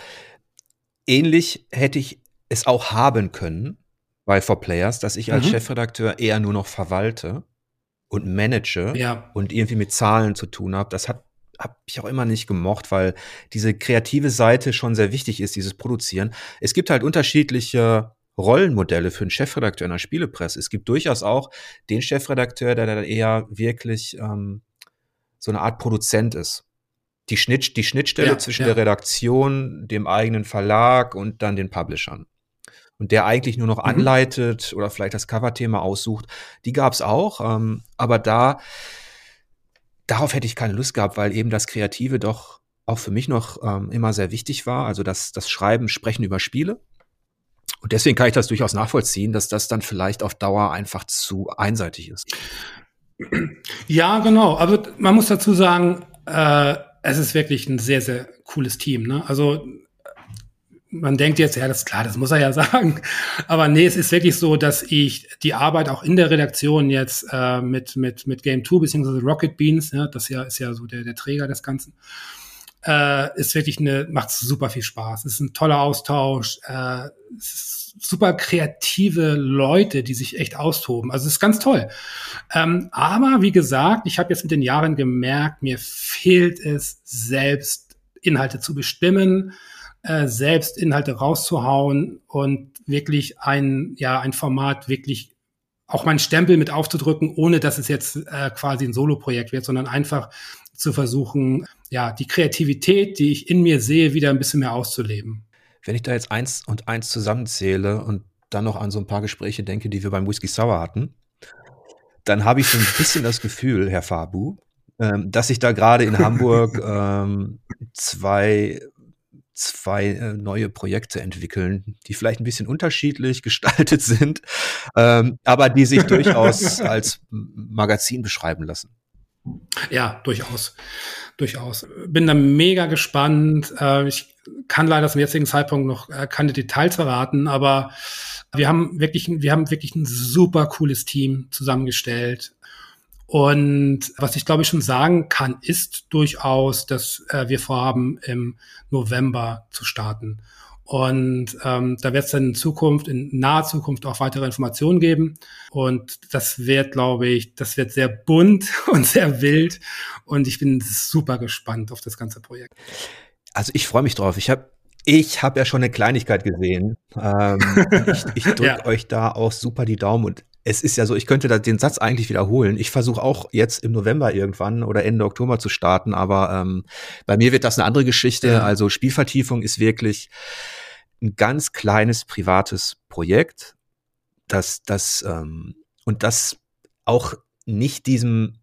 [SPEAKER 1] ähnlich hätte ich es auch haben können bei For Players, dass ich als mhm. Chefredakteur eher nur noch verwalte und manage ja. und irgendwie mit Zahlen zu tun habe, das hat habe ich auch immer nicht gemocht, weil diese kreative Seite schon sehr wichtig ist, dieses Produzieren. Es gibt halt unterschiedliche Rollenmodelle für einen Chefredakteur in der Spielepresse. Es gibt durchaus auch den Chefredakteur, der dann eher wirklich ähm, so eine Art Produzent ist. Die, Schnitt, die Schnittstelle ja, zwischen ja. der Redaktion, dem eigenen Verlag und dann den Publishern und der eigentlich nur noch mhm. anleitet oder vielleicht das Coverthema aussucht, die gab es auch. Ähm, aber da, darauf hätte ich keine Lust gehabt, weil eben das Kreative doch auch für mich noch ähm, immer sehr wichtig war. Also das, das Schreiben, Sprechen über Spiele. Und deswegen kann ich das durchaus nachvollziehen, dass das dann vielleicht auf Dauer einfach zu einseitig ist.
[SPEAKER 2] Ja, genau. Aber man muss dazu sagen, äh, es ist wirklich ein sehr, sehr cooles Team. Ne? Also man denkt jetzt, ja, das ist klar, das muss er ja sagen. Aber nee, es ist wirklich so, dass ich die Arbeit auch in der Redaktion jetzt äh, mit, mit, mit Game 2 beziehungsweise Rocket Beans, ja, das ja, ist ja so der, der Träger des Ganzen, äh, ist wirklich eine, macht super viel Spaß. Es ist ein toller Austausch, äh, super kreative Leute, die sich echt austoben. Also es ist ganz toll. Ähm, aber wie gesagt, ich habe jetzt mit den Jahren gemerkt, mir fehlt es selbst Inhalte zu bestimmen äh, selbst Inhalte rauszuhauen und wirklich ein, ja, ein Format wirklich auch meinen Stempel mit aufzudrücken, ohne dass es jetzt äh, quasi ein Solo-Projekt wird, sondern einfach zu versuchen, ja, die Kreativität, die ich in mir sehe, wieder ein bisschen mehr auszuleben.
[SPEAKER 1] Wenn ich da jetzt eins und eins zusammenzähle und dann noch an so ein paar Gespräche denke, die wir beim Whisky Sour hatten, dann habe ich so ein bisschen das Gefühl, Herr Fabu, ähm, dass sich da gerade in Hamburg ähm, zwei zwei äh, neue Projekte entwickeln, die vielleicht ein bisschen unterschiedlich gestaltet sind, ähm, aber die sich durchaus als Magazin beschreiben lassen.
[SPEAKER 2] Ja, durchaus. Durchaus. Bin da mega gespannt. Äh, ich kann leider zum jetzigen Zeitpunkt noch äh, keine Details verraten, aber wir haben wirklich, wir haben wirklich ein super cooles Team zusammengestellt. Und was ich glaube ich schon sagen kann, ist durchaus, dass äh, wir vorhaben, im November zu starten. Und ähm, da wird es dann in Zukunft, in naher Zukunft auch weitere Informationen geben. Und das wird, glaube ich, das wird sehr bunt und sehr wild. Und ich bin super gespannt auf das ganze Projekt.
[SPEAKER 1] Also ich freue mich drauf. Ich habe ich habe ja schon eine Kleinigkeit gesehen. Ähm, ich ich drücke ja. euch da auch super die Daumen und es ist ja so, ich könnte da den Satz eigentlich wiederholen. Ich versuche auch jetzt im November irgendwann oder Ende Oktober zu starten, aber ähm, bei mir wird das eine andere Geschichte. Ja. Also Spielvertiefung ist wirklich ein ganz kleines privates Projekt, das das ähm, und das auch nicht diesem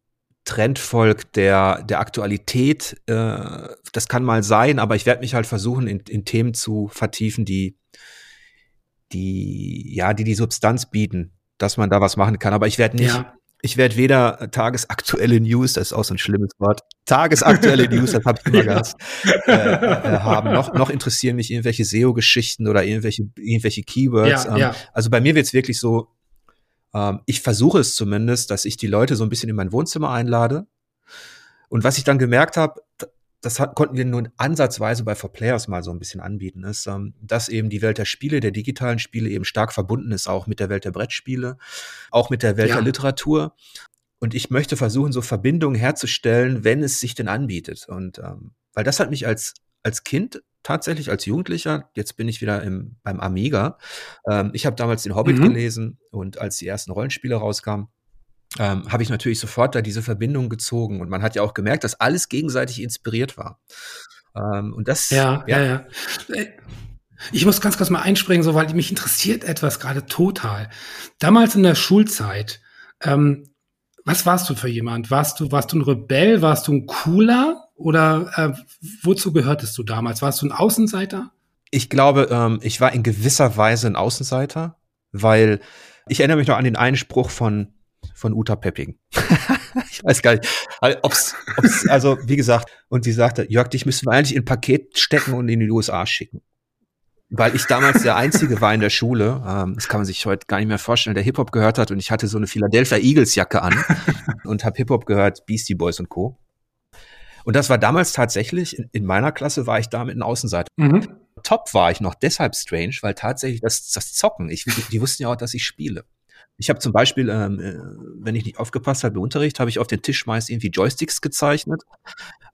[SPEAKER 1] Trend folgt der der Aktualität. Äh, das kann mal sein, aber ich werde mich halt versuchen, in, in Themen zu vertiefen, die die ja die die Substanz bieten dass man da was machen kann. Aber ich werde nicht, ja. ich werde weder tagesaktuelle News, das ist auch so ein schlimmes Wort, tagesaktuelle News, das habe ich immer ja. ganz, äh, äh, haben. Noch, noch interessieren mich irgendwelche SEO-Geschichten oder irgendwelche, irgendwelche Keywords. Ja, ähm. Also bei mir wird es wirklich so, ähm, ich versuche es zumindest, dass ich die Leute so ein bisschen in mein Wohnzimmer einlade. Und was ich dann gemerkt habe, das hat, konnten wir nur ansatzweise bei For Players mal so ein bisschen anbieten, ist, ähm, dass eben die Welt der Spiele, der digitalen Spiele eben stark verbunden ist, auch mit der Welt der Brettspiele, auch mit der Welt ja. der Literatur. Und ich möchte versuchen, so Verbindungen herzustellen, wenn es sich denn anbietet. Und ähm, weil das hat mich als, als Kind tatsächlich als Jugendlicher, jetzt bin ich wieder im, beim Amiga. Ähm, ich habe damals den Hobbit mhm. gelesen und als die ersten Rollenspiele rauskamen, ähm, habe ich natürlich sofort da diese Verbindung gezogen. Und man hat ja auch gemerkt, dass alles gegenseitig inspiriert war. Ähm, und das,
[SPEAKER 2] ja, ja, ja. ja. Ich muss ganz kurz mal einspringen, so weil mich interessiert etwas gerade total. Damals in der Schulzeit, ähm, was warst du für jemand? Warst du, warst du ein Rebell? Warst du ein Cooler? Oder äh, wozu gehörtest du damals? Warst du ein Außenseiter?
[SPEAKER 1] Ich glaube, ähm, ich war in gewisser Weise ein Außenseiter, weil ich erinnere mich noch an den Einspruch von von Uta Pepping. ich weiß gar nicht, ob's, ob's, also wie gesagt, und sie sagte, Jörg, dich müssen wir eigentlich in ein Paket stecken und in die USA schicken. Weil ich damals der Einzige war in der Schule, ähm, das kann man sich heute gar nicht mehr vorstellen, der Hip-Hop gehört hat und ich hatte so eine Philadelphia Eagles Jacke an und habe Hip-Hop gehört, Beastie Boys und Co. Und das war damals tatsächlich, in, in meiner Klasse war ich da mit einem Außenseiter. Mhm. Top war ich noch deshalb strange, weil tatsächlich das, das Zocken, ich, die wussten ja auch, dass ich spiele. Ich habe zum Beispiel, ähm, äh, wenn ich nicht aufgepasst habe im Unterricht, habe ich auf den Tisch meist irgendwie Joysticks gezeichnet,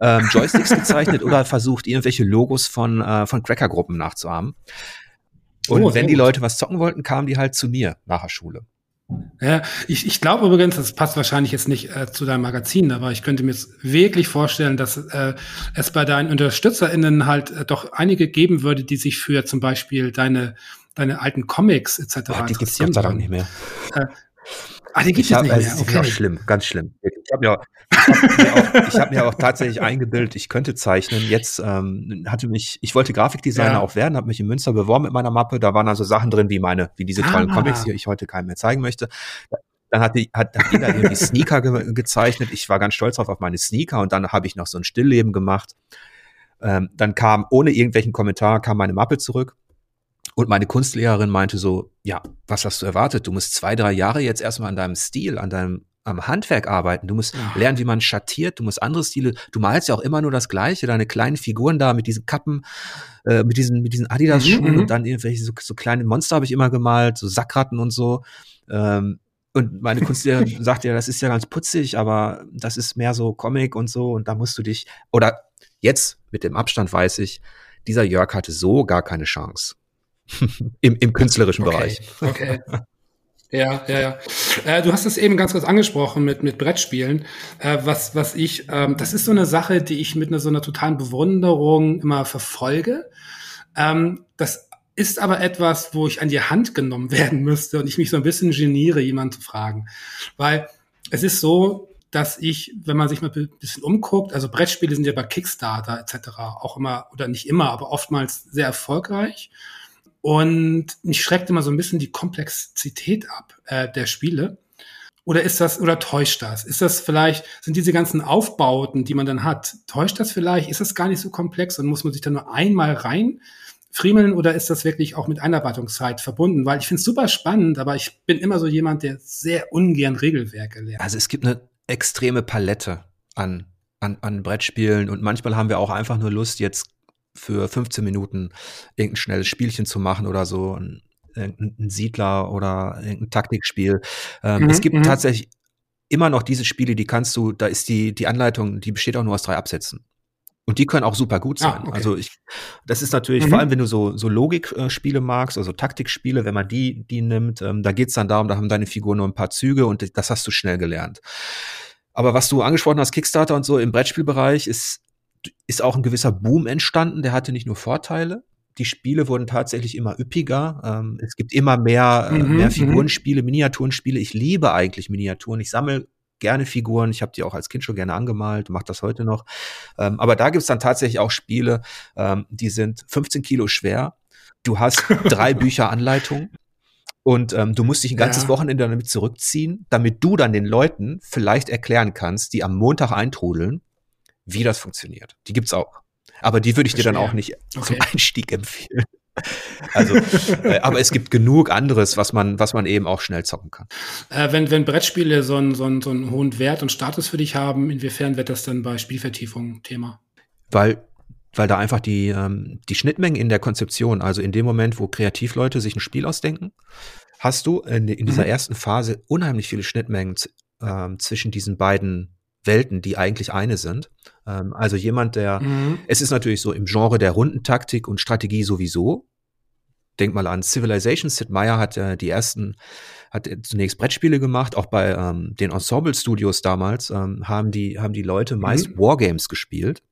[SPEAKER 1] ähm, Joysticks gezeichnet oder versucht, irgendwelche Logos von, äh, von Cracker-Gruppen nachzuahmen. Und oh, wenn die Leute was zocken wollten, kamen die halt zu mir nach der Schule.
[SPEAKER 2] Ja, ich, ich glaube übrigens, das passt wahrscheinlich jetzt nicht äh, zu deinem Magazin, aber ich könnte mir jetzt wirklich vorstellen, dass äh, es bei deinen UnterstützerInnen halt äh, doch einige geben würde, die sich für zum Beispiel deine, deine alten Comics etc.
[SPEAKER 1] Oh, die gibt's Gott sei Dank nicht mehr. Äh,
[SPEAKER 2] Ah, die gibt es nicht
[SPEAKER 1] mehr. Okay. Ist schlimm, ganz schlimm. Ich habe ja, hab mir, auch, ich hab mir auch tatsächlich eingebildet, ich könnte zeichnen. Jetzt ähm, hatte mich, ich wollte Grafikdesigner ja. auch werden, habe mich in Münster beworben mit meiner Mappe. Da waren also Sachen drin wie meine, wie diese tollen ah. Comics, die ich heute keinem mehr zeigen möchte. Dann hat, die, hat, hat jeder irgendwie Sneaker ge gezeichnet. Ich war ganz stolz drauf auf meine Sneaker und dann habe ich noch so ein Stillleben gemacht. Ähm, dann kam ohne irgendwelchen Kommentar kam meine Mappe zurück und meine Kunstlehrerin meinte so, ja, was hast du erwartet? Du musst zwei, drei Jahre jetzt erstmal an deinem Stil, an deinem am Handwerk arbeiten. Du musst ja. lernen, wie man schattiert. Du musst andere Stile. Du malst ja auch immer nur das Gleiche. Deine kleinen Figuren da mit diesen Kappen, äh, mit diesen mit diesen Adidas-Schuhen mhm, und dann irgendwelche so, so kleine Monster habe ich immer gemalt, so Sackratten und so. Ähm, und meine Kunstlehrerin sagt ja, das ist ja ganz putzig, aber das ist mehr so Comic und so. Und da musst du dich oder jetzt mit dem Abstand weiß ich, dieser Jörg hatte so gar keine Chance. Im, Im künstlerischen
[SPEAKER 2] okay,
[SPEAKER 1] Bereich.
[SPEAKER 2] Okay. Ja, ja, ja. Äh, du hast es eben ganz kurz angesprochen mit, mit Brettspielen. Äh, was, was ich, ähm, das ist so eine Sache, die ich mit einer, so einer totalen Bewunderung immer verfolge. Ähm, das ist aber etwas, wo ich an die Hand genommen werden müsste und ich mich so ein bisschen geniere, jemanden zu fragen. Weil es ist so, dass ich, wenn man sich mal ein bisschen umguckt, also Brettspiele sind ja bei Kickstarter etc. auch immer, oder nicht immer, aber oftmals sehr erfolgreich. Und mich schreckt immer so ein bisschen die Komplexität ab äh, der Spiele. Oder ist das, oder täuscht das? Ist das vielleicht, sind diese ganzen Aufbauten, die man dann hat, täuscht das vielleicht? Ist das gar nicht so komplex und muss man sich da nur einmal rein friemeln oder ist das wirklich auch mit Einarbeitungszeit verbunden? Weil ich finde es super spannend, aber ich bin immer so jemand, der sehr ungern Regelwerke lernt.
[SPEAKER 1] Also es gibt eine extreme Palette an, an, an Brettspielen und manchmal haben wir auch einfach nur Lust, jetzt für 15 Minuten irgendein schnelles Spielchen zu machen oder so, ein, ein Siedler oder ein Taktikspiel. Ähm, mhm, es gibt mhm. tatsächlich immer noch diese Spiele, die kannst du, da ist die, die Anleitung, die besteht auch nur aus drei Absätzen. Und die können auch super gut ah, sein. Ah, okay. Also ich, das ist natürlich, mhm. vor allem wenn du so, so Logikspiele magst, also Taktikspiele, wenn man die, die nimmt, ähm, da geht's dann darum, da haben deine Figuren nur ein paar Züge und das hast du schnell gelernt. Aber was du angesprochen hast, Kickstarter und so im Brettspielbereich, ist ist auch ein gewisser Boom entstanden, der hatte nicht nur Vorteile. Die Spiele wurden tatsächlich immer üppiger. Ähm, es gibt immer mehr, äh, mhm, mehr mhm. Figurenspiele, Miniaturenspiele. Ich liebe eigentlich Miniaturen. Ich sammle gerne Figuren. Ich habe die auch als Kind schon gerne angemalt, mache das heute noch. Ähm, aber da gibt's dann tatsächlich auch Spiele, ähm, die sind 15 Kilo schwer. Du hast drei Bücher Anleitung. Und ähm, du musst dich ein ganzes ja. Wochenende damit zurückziehen, damit du dann den Leuten vielleicht erklären kannst, die am Montag eintrudeln, wie das funktioniert. Die gibt's auch. Aber die würde ich dir dann auch nicht okay. zum Einstieg empfehlen. Also, äh, aber es gibt genug anderes, was man, was man eben auch schnell zocken kann.
[SPEAKER 2] Äh, wenn, wenn Brettspiele so einen, so, einen, so einen hohen Wert und Status für dich haben, inwiefern wird das dann bei Spielvertiefung Thema?
[SPEAKER 1] Weil, weil da einfach die, ähm, die Schnittmengen in der Konzeption, also in dem Moment, wo Kreativleute sich ein Spiel ausdenken, hast du in, in dieser mhm. ersten Phase unheimlich viele Schnittmengen äh, zwischen diesen beiden Welten, die eigentlich eine sind. Ähm, also jemand, der, mhm. es ist natürlich so im Genre der Rundentaktik und Strategie sowieso. Denk mal an Civilization. Sid Meier hat äh, die ersten, hat zunächst Brettspiele gemacht, auch bei ähm, den Ensemble Studios damals ähm, haben die, haben die Leute meist mhm. Wargames gespielt.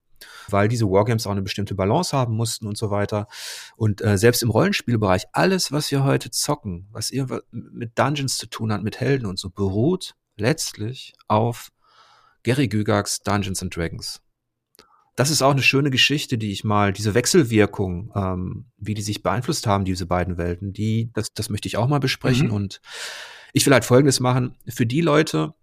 [SPEAKER 1] weil diese Wargames auch eine bestimmte Balance haben mussten und so weiter. Und äh, selbst im Rollenspielbereich, alles, was wir heute zocken, was irgendwas mit Dungeons zu tun hat, mit Helden und so, beruht letztlich auf Gary Gygax Dungeons and Dragons. Das ist auch eine schöne Geschichte, die ich mal, diese Wechselwirkung, ähm, wie die sich beeinflusst haben, diese beiden Welten, die, das, das möchte ich auch mal besprechen. Mhm. Und ich will halt Folgendes machen. Für die Leute,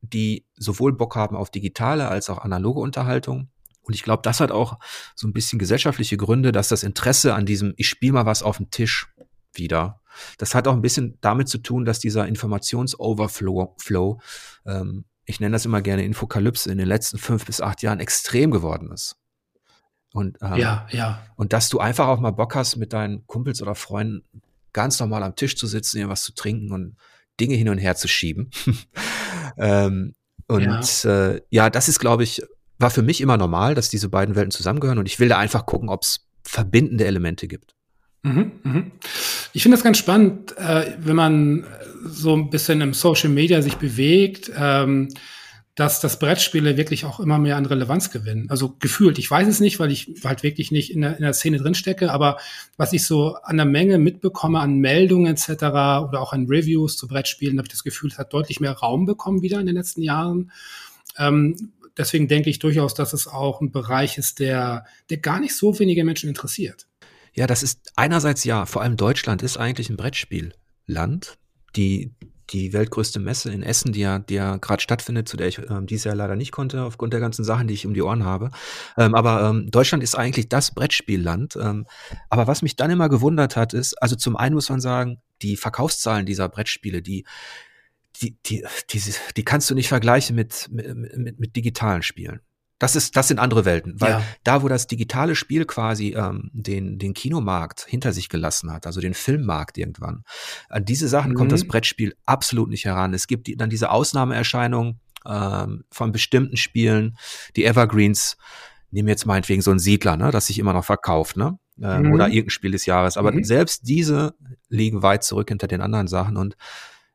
[SPEAKER 1] die sowohl Bock haben auf digitale als auch analoge Unterhaltung, und ich glaube, das hat auch so ein bisschen gesellschaftliche Gründe, dass das Interesse an diesem, ich spiele mal was auf den Tisch wieder, das hat auch ein bisschen damit zu tun, dass dieser Informationsoverflow, Flow, ähm, ich nenne das immer gerne Infokalypse, in den letzten fünf bis acht Jahren extrem geworden ist. Und, ähm,
[SPEAKER 2] ja, ja.
[SPEAKER 1] Und dass du einfach auch mal Bock hast, mit deinen Kumpels oder Freunden ganz normal am Tisch zu sitzen, irgendwas zu trinken und Dinge hin und her zu schieben. ähm, und ja. Äh, ja, das ist, glaube ich, war für mich immer normal, dass diese beiden Welten zusammengehören und ich will da einfach gucken, ob es verbindende Elemente gibt.
[SPEAKER 2] Mhm, mhm. Ich finde das ganz spannend, äh, wenn man so ein bisschen im Social Media sich bewegt, ähm, dass das Brettspiele wirklich auch immer mehr an Relevanz gewinnen. Also gefühlt, ich weiß es nicht, weil ich halt wirklich nicht in der, in der Szene drinstecke, aber was ich so an der Menge mitbekomme, an Meldungen etc. oder auch an Reviews zu Brettspielen, habe ich das Gefühl, es hat deutlich mehr Raum bekommen wieder in den letzten Jahren. Ähm, deswegen denke ich durchaus, dass es auch ein Bereich ist, der, der gar nicht so wenige Menschen interessiert.
[SPEAKER 1] Ja, das ist einerseits ja, vor allem Deutschland ist eigentlich ein Brettspielland. Die, die weltgrößte Messe in Essen, die ja, die ja gerade stattfindet, zu der ich ähm, dieses Jahr leider nicht konnte, aufgrund der ganzen Sachen, die ich um die Ohren habe. Ähm, aber ähm, Deutschland ist eigentlich das Brettspielland. Ähm, aber was mich dann immer gewundert hat, ist, also zum einen muss man sagen, die Verkaufszahlen dieser Brettspiele, die, die, die, die, die kannst du nicht vergleichen mit, mit, mit, mit digitalen Spielen. Das ist, das sind andere Welten, weil ja. da, wo das digitale Spiel quasi ähm, den, den Kinomarkt hinter sich gelassen hat, also den Filmmarkt irgendwann, an diese Sachen mhm. kommt das Brettspiel absolut nicht heran. Es gibt die, dann diese Ausnahmeerscheinung ähm, von bestimmten Spielen, die Evergreens, nehmen jetzt meinetwegen so ein Siedler, ne, das sich immer noch verkauft, ne? Ähm, mhm. Oder irgendein Spiel des Jahres. Aber mhm. selbst diese liegen weit zurück hinter den anderen Sachen und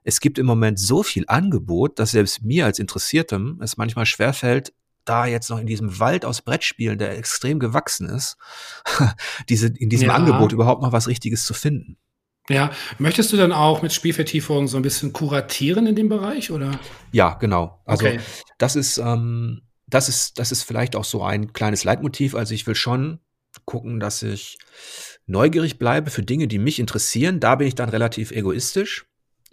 [SPEAKER 1] es gibt im Moment so viel Angebot, dass selbst mir als Interessiertem es manchmal schwerfällt, da jetzt noch in diesem Wald aus Brettspielen, der extrem gewachsen ist, diese, in diesem ja. Angebot überhaupt noch was Richtiges zu finden.
[SPEAKER 2] Ja, möchtest du dann auch mit Spielvertiefung so ein bisschen kuratieren in dem Bereich oder?
[SPEAKER 1] Ja, genau. Also okay. das ist, ähm, das ist, das ist vielleicht auch so ein kleines Leitmotiv. Also ich will schon gucken, dass ich neugierig bleibe für Dinge, die mich interessieren. Da bin ich dann relativ egoistisch.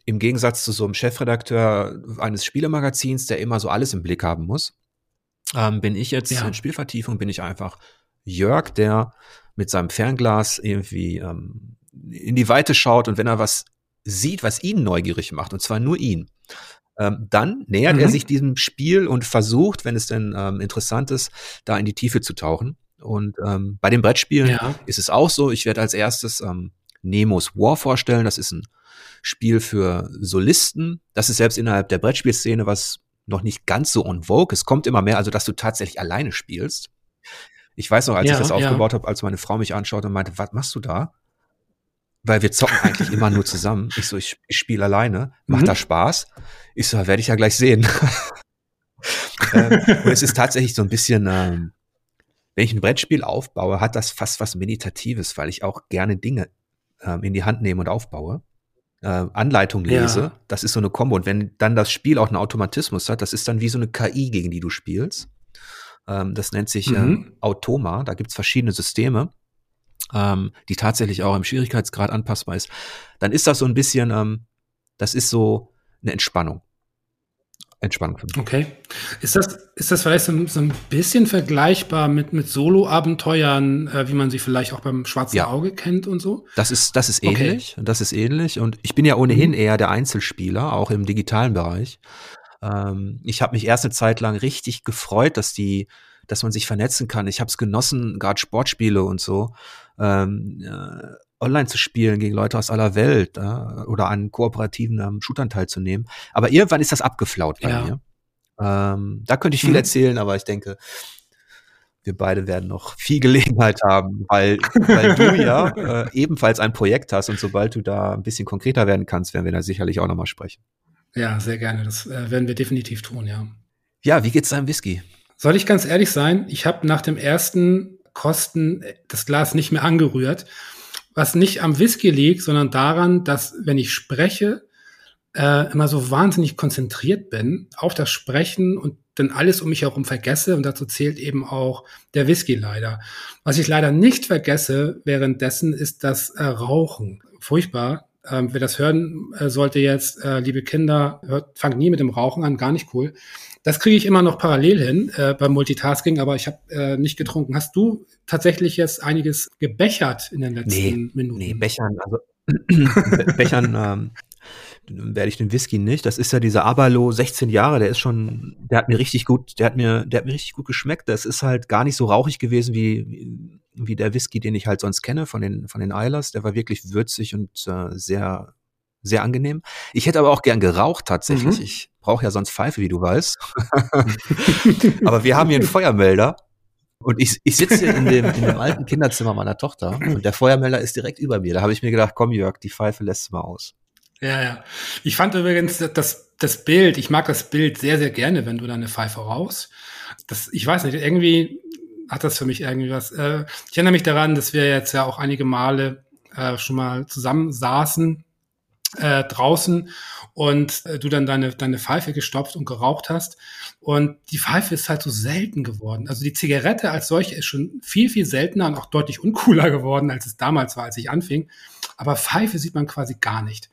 [SPEAKER 1] Im Gegensatz zu so einem Chefredakteur eines Spielemagazins, der immer so alles im Blick haben muss ähm, bin ich jetzt ja. in Spielvertiefung, bin ich einfach Jörg, der mit seinem Fernglas irgendwie ähm, in die Weite schaut und wenn er was sieht, was ihn neugierig macht, und zwar nur ihn, ähm, dann nähert mhm. er sich diesem Spiel und versucht, wenn es denn ähm, interessant ist, da in die Tiefe zu tauchen. Und ähm, bei den Brettspielen ja. ist es auch so, ich werde als erstes ähm, Nemos War vorstellen. Das ist ein Spiel für Solisten. Das ist selbst innerhalb der Brettspielszene was noch nicht ganz so on vogue. Es kommt immer mehr, also dass du tatsächlich alleine spielst. Ich weiß noch, als ja, ich das aufgebaut ja. habe, als meine Frau mich anschaut und meinte, was machst du da? Weil wir zocken eigentlich immer nur zusammen. Ich so, ich, ich spiele alleine. Macht mhm. da Spaß? Ich so, werde ich ja gleich sehen. ähm, und es ist tatsächlich so ein bisschen, ähm, wenn ich ein Brettspiel aufbaue, hat das fast was Meditatives, weil ich auch gerne Dinge ähm, in die Hand nehme und aufbaue äh, Anleitung lese. Ja. Das ist so eine Kombo. Und wenn dann das Spiel auch einen Automatismus hat, das ist dann wie so eine KI, gegen die du spielst. Ähm, das nennt sich mhm. ähm, Automa. Da gibt's verschiedene Systeme, ähm, die tatsächlich auch im Schwierigkeitsgrad anpassbar ist. Dann ist das so ein bisschen, ähm, das ist so eine Entspannung. Entspannung für mich.
[SPEAKER 2] Okay. Ist das, ist das vielleicht so, so ein bisschen vergleichbar mit, mit Solo-Abenteuern, äh, wie man sie vielleicht auch beim Schwarzen ja. Auge kennt und so?
[SPEAKER 1] Das ist, das ist ähnlich. Okay. Das ist ähnlich. Und ich bin ja ohnehin mhm. eher der Einzelspieler, auch im digitalen Bereich. Ähm, ich habe mich erst eine Zeit lang richtig gefreut, dass die, dass man sich vernetzen kann. Ich habe es genossen, gerade Sportspiele und so. Ähm, äh, online zu spielen gegen Leute aus aller Welt äh, oder an kooperativen ähm, Shootern teilzunehmen. Aber irgendwann ist das abgeflaut bei ja. mir. Ähm, da könnte ich viel mhm. erzählen, aber ich denke, wir beide werden noch viel Gelegenheit haben, weil, weil du ja äh, ebenfalls ein Projekt hast und sobald du da ein bisschen konkreter werden kannst, werden wir da sicherlich auch nochmal sprechen.
[SPEAKER 2] Ja, sehr gerne. Das äh, werden wir definitiv tun, ja.
[SPEAKER 1] Ja, wie geht's deinem Whisky?
[SPEAKER 2] Soll ich ganz ehrlich sein? Ich habe nach dem ersten Kosten das Glas nicht mehr angerührt, was nicht am Whisky liegt, sondern daran, dass wenn ich spreche, äh, immer so wahnsinnig konzentriert bin auf das Sprechen und dann alles um mich herum vergesse und dazu zählt eben auch der Whisky leider. Was ich leider nicht vergesse währenddessen ist das äh, Rauchen. Furchtbar. Ähm, wer das hören äh, sollte jetzt, äh, liebe Kinder, hört, fangt nie mit dem Rauchen an, gar nicht cool. Das kriege ich immer noch parallel hin äh, beim Multitasking, aber ich habe äh, nicht getrunken. Hast du tatsächlich jetzt einiges gebechert in den letzten
[SPEAKER 1] nee,
[SPEAKER 2] Minuten?
[SPEAKER 1] Nee, Bechern, also Bechern ähm, werde ich den Whisky nicht. Das ist ja dieser Abalo, 16 Jahre, der ist schon, der hat mir richtig gut, der hat mir, der hat mir richtig gut geschmeckt. Das ist halt gar nicht so rauchig gewesen wie, wie der Whisky, den ich halt sonst kenne von den, von den Eilers. Der war wirklich würzig und äh, sehr, sehr angenehm. Ich hätte aber auch gern geraucht tatsächlich. Mhm. Ich brauche ja sonst Pfeife, wie du weißt. aber wir haben hier einen Feuermelder. Und ich, ich sitze in dem, in dem alten Kinderzimmer meiner Tochter und der Feuermelder ist direkt über mir. Da habe ich mir gedacht, komm Jörg, die Pfeife lässt mal aus.
[SPEAKER 2] Ja, ja. Ich fand übrigens das, das Bild, ich mag das Bild sehr, sehr gerne, wenn du deine Pfeife raus. Das, ich weiß nicht, irgendwie hat das für mich irgendwie was. Äh, ich erinnere mich daran, dass wir jetzt ja auch einige Male äh, schon mal zusammen saßen äh, draußen und äh, du dann deine, deine Pfeife gestopft und geraucht hast. Und die Pfeife ist halt so selten geworden. Also die Zigarette als solche ist schon viel, viel seltener und auch deutlich uncooler geworden, als es damals war, als ich anfing. Aber Pfeife sieht man quasi gar nicht.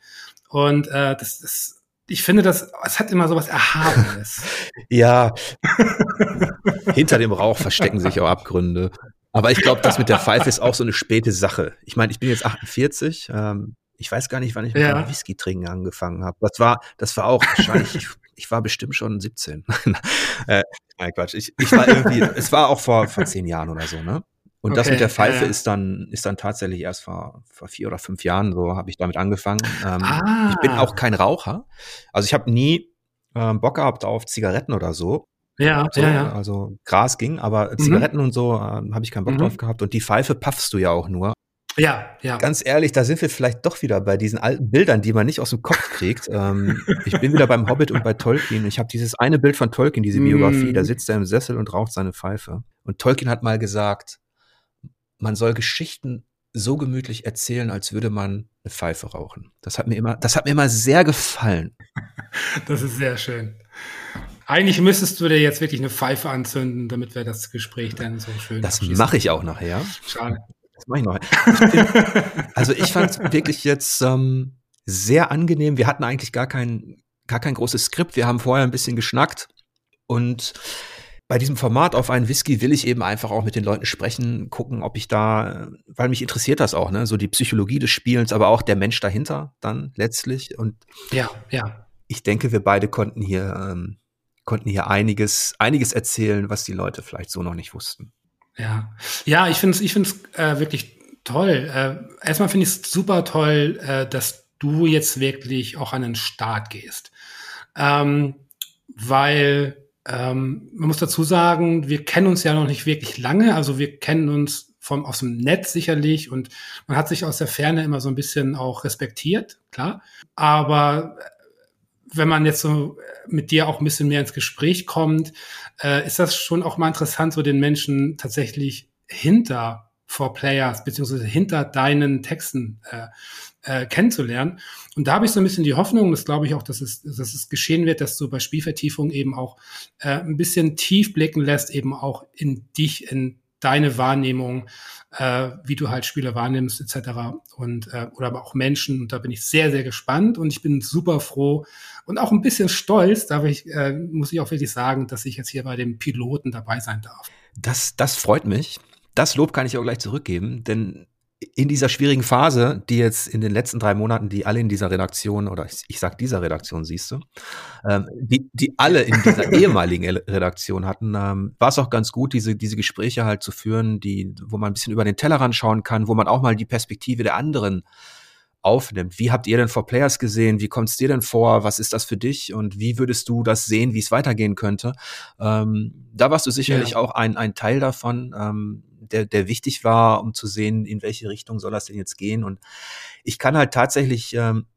[SPEAKER 2] Und äh, das, das, ich finde, das, es hat immer so was Erhabenes.
[SPEAKER 1] ja. Hinter dem Rauch verstecken sich auch Abgründe. Aber ich glaube, das mit der Pfeife ist auch so eine späte Sache. Ich meine, ich bin jetzt 48. Ähm, ich weiß gar nicht, wann ich mit ja. dem Whisky trinken angefangen habe. Das war, das war auch wahrscheinlich, ich, ich war bestimmt schon 17. äh, nein, Quatsch. Ich, ich war irgendwie, es war auch vor, vor zehn Jahren oder so, ne? Und okay, das mit der Pfeife ja, ja. ist dann ist dann tatsächlich erst vor, vor vier oder fünf Jahren so habe ich damit angefangen. Ähm, ah. Ich bin auch kein Raucher, also ich habe nie ähm, Bock gehabt auf Zigaretten oder so.
[SPEAKER 2] Ja,
[SPEAKER 1] so,
[SPEAKER 2] ja, ja.
[SPEAKER 1] Also Gras ging, aber mhm. Zigaretten und so äh, habe ich keinen Bock mhm. drauf gehabt. Und die Pfeife paffst du ja auch nur.
[SPEAKER 2] Ja, ja.
[SPEAKER 1] Ganz ehrlich, da sind wir vielleicht doch wieder bei diesen alten Bildern, die man nicht aus dem Kopf kriegt. ähm, ich bin wieder beim Hobbit und bei Tolkien. Ich habe dieses eine Bild von Tolkien, diese Biografie. Mm. Da sitzt er im Sessel und raucht seine Pfeife. Und Tolkien hat mal gesagt, man soll Geschichten so gemütlich erzählen, als würde man eine Pfeife rauchen. Das hat mir immer, das hat mir immer sehr gefallen.
[SPEAKER 2] Das ist sehr schön. Eigentlich müsstest du dir jetzt wirklich eine Pfeife anzünden, damit wir das Gespräch dann so schön.
[SPEAKER 1] Das mache ich auch nachher. Schade. Das mache ich noch. also ich fand es wirklich jetzt ähm, sehr angenehm. Wir hatten eigentlich gar kein, gar kein großes Skript. Wir haben vorher ein bisschen geschnackt und bei diesem Format auf einen Whisky will ich eben einfach auch mit den Leuten sprechen, gucken, ob ich da, weil mich interessiert das auch, ne, so die Psychologie des Spielens, aber auch der Mensch dahinter dann letztlich. Und
[SPEAKER 2] ja, ja.
[SPEAKER 1] Ich denke, wir beide konnten hier, ähm, konnten hier einiges, einiges erzählen, was die Leute vielleicht so noch nicht wussten.
[SPEAKER 2] Ja, ja, ich finde es, ich finde es äh, wirklich toll. Äh, erstmal finde ich es super toll, äh, dass du jetzt wirklich auch an den Start gehst, ähm, weil ähm, man muss dazu sagen, wir kennen uns ja noch nicht wirklich lange. Also wir kennen uns vom, aus dem Netz sicherlich und man hat sich aus der Ferne immer so ein bisschen auch respektiert, klar. Aber wenn man jetzt so mit dir auch ein bisschen mehr ins Gespräch kommt, äh, ist das schon auch mal interessant, so den Menschen tatsächlich hinter For Players beziehungsweise hinter deinen Texten äh, äh, kennenzulernen. Und da habe ich so ein bisschen die Hoffnung, das glaube ich auch, dass es, dass es geschehen wird, dass du bei Spielvertiefung eben auch äh, ein bisschen tief blicken lässt, eben auch in dich, in deine Wahrnehmung, äh, wie du halt Spiele wahrnimmst, etc. Und äh, oder aber auch Menschen. Und da bin ich sehr, sehr gespannt und ich bin super froh und auch ein bisschen stolz, darf ich, äh, muss ich auch wirklich sagen, dass ich jetzt hier bei dem Piloten dabei sein darf.
[SPEAKER 1] Das, das freut mich. Das Lob kann ich auch gleich zurückgeben, denn in dieser schwierigen Phase, die jetzt in den letzten drei Monaten, die alle in dieser Redaktion, oder ich, ich sag dieser Redaktion, siehst du, ähm, die, die alle in dieser ehemaligen Redaktion hatten, ähm, war es auch ganz gut, diese, diese Gespräche halt zu führen, die, wo man ein bisschen über den Tellerrand schauen kann, wo man auch mal die Perspektive der anderen aufnimmt. Wie habt ihr denn vor Players gesehen? Wie kommt es dir denn vor? Was ist das für dich? Und wie würdest du das sehen, wie es weitergehen könnte? Ähm, da warst du sicherlich ja. auch ein, ein Teil davon. Ähm, der, der wichtig war, um zu sehen, in welche Richtung soll das denn jetzt gehen. Und ich kann halt tatsächlich, ähm,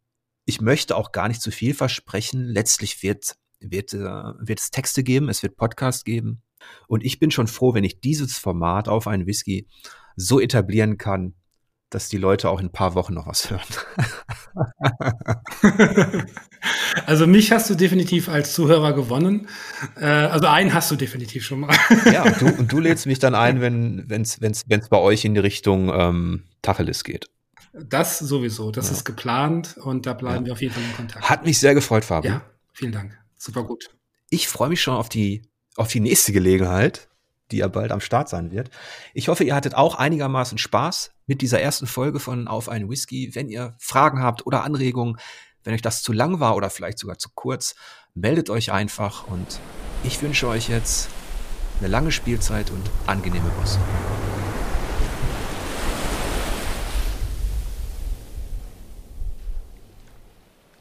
[SPEAKER 1] ich möchte auch gar nicht zu viel versprechen. Letztlich wird, wird, äh, wird es Texte geben, es wird Podcast geben. Und ich bin schon froh, wenn ich dieses Format auf einen Whisky so etablieren kann, dass die Leute auch in ein paar Wochen noch was hören.
[SPEAKER 2] Also mich hast du definitiv als Zuhörer gewonnen. Äh, also einen hast du definitiv schon mal.
[SPEAKER 1] Ja, und du, und du lädst mich dann ein, wenn es wenn's, wenn's bei euch in die Richtung ähm, Tacheles geht.
[SPEAKER 2] Das sowieso, das ja. ist geplant und da bleiben ja. wir auf jeden Fall in Kontakt.
[SPEAKER 1] Hat mich sehr gefreut, Fabian.
[SPEAKER 2] Ja, vielen Dank. Super gut.
[SPEAKER 1] Ich freue mich schon auf die, auf die nächste Gelegenheit die ja bald am Start sein wird. Ich hoffe, ihr hattet auch einigermaßen Spaß mit dieser ersten Folge von Auf einen Whisky. Wenn ihr Fragen habt oder Anregungen, wenn euch das zu lang war oder vielleicht sogar zu kurz, meldet euch einfach und ich wünsche euch jetzt eine lange Spielzeit und angenehme Bosse.